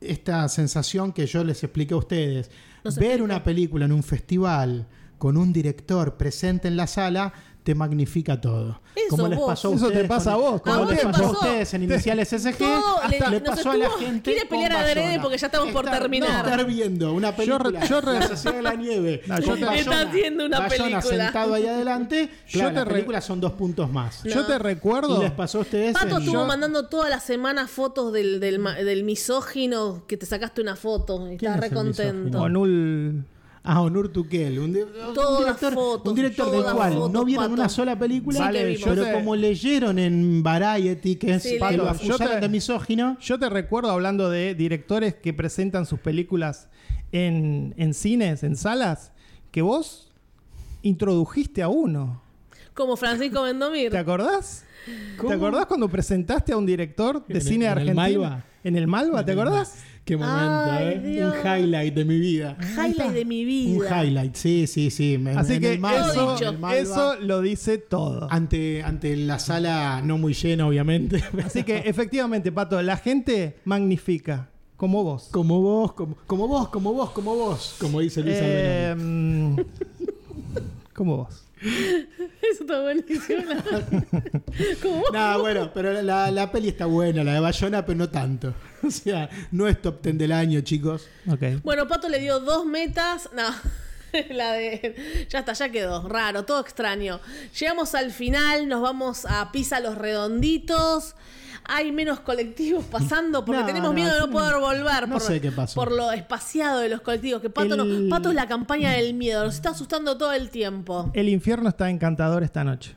C: esta sensación que yo les expliqué a ustedes. Ver
A: explica.
C: una película en un festival con un director presente en la sala te magnifica todo.
A: Eso
C: como les
A: vos.
C: pasó a
B: Eso te
C: ustedes
B: pasa
C: con-
B: a vos,
C: como
A: ¿cómo
C: les
A: te
C: pasó a ustedes en Iniciales SG,
A: Todo
C: hasta
A: le-
C: pasó a la gente
A: quiere pelear adrede
C: Bayona.
A: porque ya estamos por
C: Estar-
A: terminar.
C: no, estar viendo una película,
B: yo re-
C: La Sociedad de la Nieve,
B: No, yo te-
C: Bayona-
A: Está haciendo una
C: Bayona
A: película.
C: sentado ahí adelante,
B: Yo
C: claro,
B: te
C: la
B: re-
C: película son dos puntos más.
B: Yo te recuerdo.
C: ¿Y les pasó a ustedes?
A: Pato
C: en-
A: estuvo
B: yo-
A: mandando toda la semana fotos del, del, ma- del misógino que te sacaste una foto y
C: ¿Quién
A: estás
C: es?
B: Onul.
C: Ah, Onur Tukel, un, director,
A: fotos,
C: un director del cual
A: fotos,
C: no vieron
A: Pato.
C: una sola película,
B: Vale,
C: pero
B: te-
C: como leyeron en Variety que, es,
A: Sí,
C: que lo
A: leímos.
C: acusaron
B: Yo te-
C: de misógino,
B: Yo te recuerdo hablando de directores que presentan sus películas en, en cines, en salas, que vos introdujiste a uno.
A: Como Francisco Mendomir.
B: ¿Te acordás?
C: ¿Cómo?
B: ¿Te acordás cuando presentaste a un director de
C: En el-
B: cine
C: en el
B: argentino?
C: Malva.
B: En el Malva, ¿te acordás?
C: Qué momento,
A: Ay,
C: ¿eh?
A: Dios.
C: Un highlight de mi vida.
A: Highlight de mi vida.
C: Un highlight, sí, sí, sí. En-
B: Así
C: en
B: que eso, eso lo dice todo.
C: ante, ante la sala no muy llena, obviamente.
B: Así que efectivamente, Pato, la gente magnifica, como vos.
C: Como vos, como, como vos, como vos, como vos, como dice Luis.
B: Eh, como vos.
A: Eso está buenísimo. Como
C: Nada, bueno, pero la, la peli está buena, la de Bayona, pero no tanto. O sea, no es top 10 del año, chicos.
B: Ok.
A: Bueno, Pato le dio dos metas. No. La de. Ya está, ya quedó. Raro, todo extraño. Llegamos al final, nos vamos a Pisa los Redonditos. Hay menos colectivos pasando porque
C: No,
A: tenemos
C: no,
A: miedo de no poder volver.
C: no
A: por,
C: sé qué pasó.
A: Por lo espaciado de los colectivos. Que Pato, no- Pato es la campaña del miedo. Nos está asustando todo el tiempo.
B: El infierno está encantador esta noche.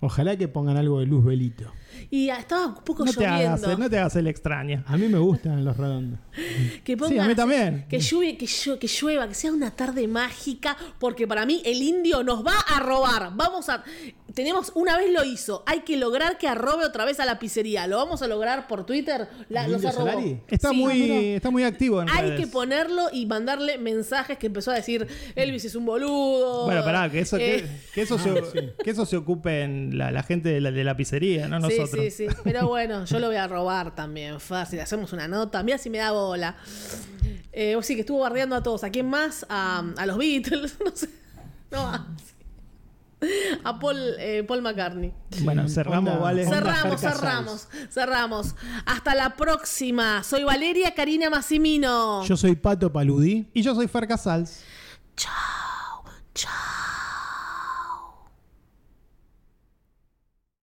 C: Ojalá que pongan algo de luz velito.
A: Y estaba un poco
B: No te,
A: lloviendo.
B: hagas, no te hagas el extraño.
C: A mí me gustan los redondos.
A: Que
B: Sí, a mí también.
A: Que llueve, que, llueva, que llueva, que sea una tarde mágica, porque para mí el indio nos va a robar. Vamos a. Tenemos, una vez lo hizo, hay que lograr que arrobe otra vez a la pizzería. ¿Lo vamos a lograr por Twitter? La,
C: ¿El
A: los arrobó.
B: Está,
A: Sí,
B: muy, está muy activo en
A: Hay
B: redes.
A: que ponerlo y mandarle mensajes que empezó a decir Elvis es un boludo.
B: Bueno, pará, que eso,
A: Eh,
B: que, que eso, se, que eso se ocupe en la, la gente de la, de la pizzería, no
A: Sí,
B: nosotros.
A: sí, sí. Pero bueno, yo lo voy a robar también. Fácil. Hacemos una nota. Mira si me da bola. Eh, sí, que estuvo bardeando a todos. ¿A quién más? A, a los Beatles. No sé. No, a, a Paul, eh, Paul McCartney.
B: Bueno, cerramos,
C: Onda-
B: vale.
A: Cerramos, cerramos, cerramos. Hasta la próxima. Soy Valeria Karina Massimino.
C: Yo soy Pato Paludí.
B: Y yo soy Fer Casals.
A: Chao.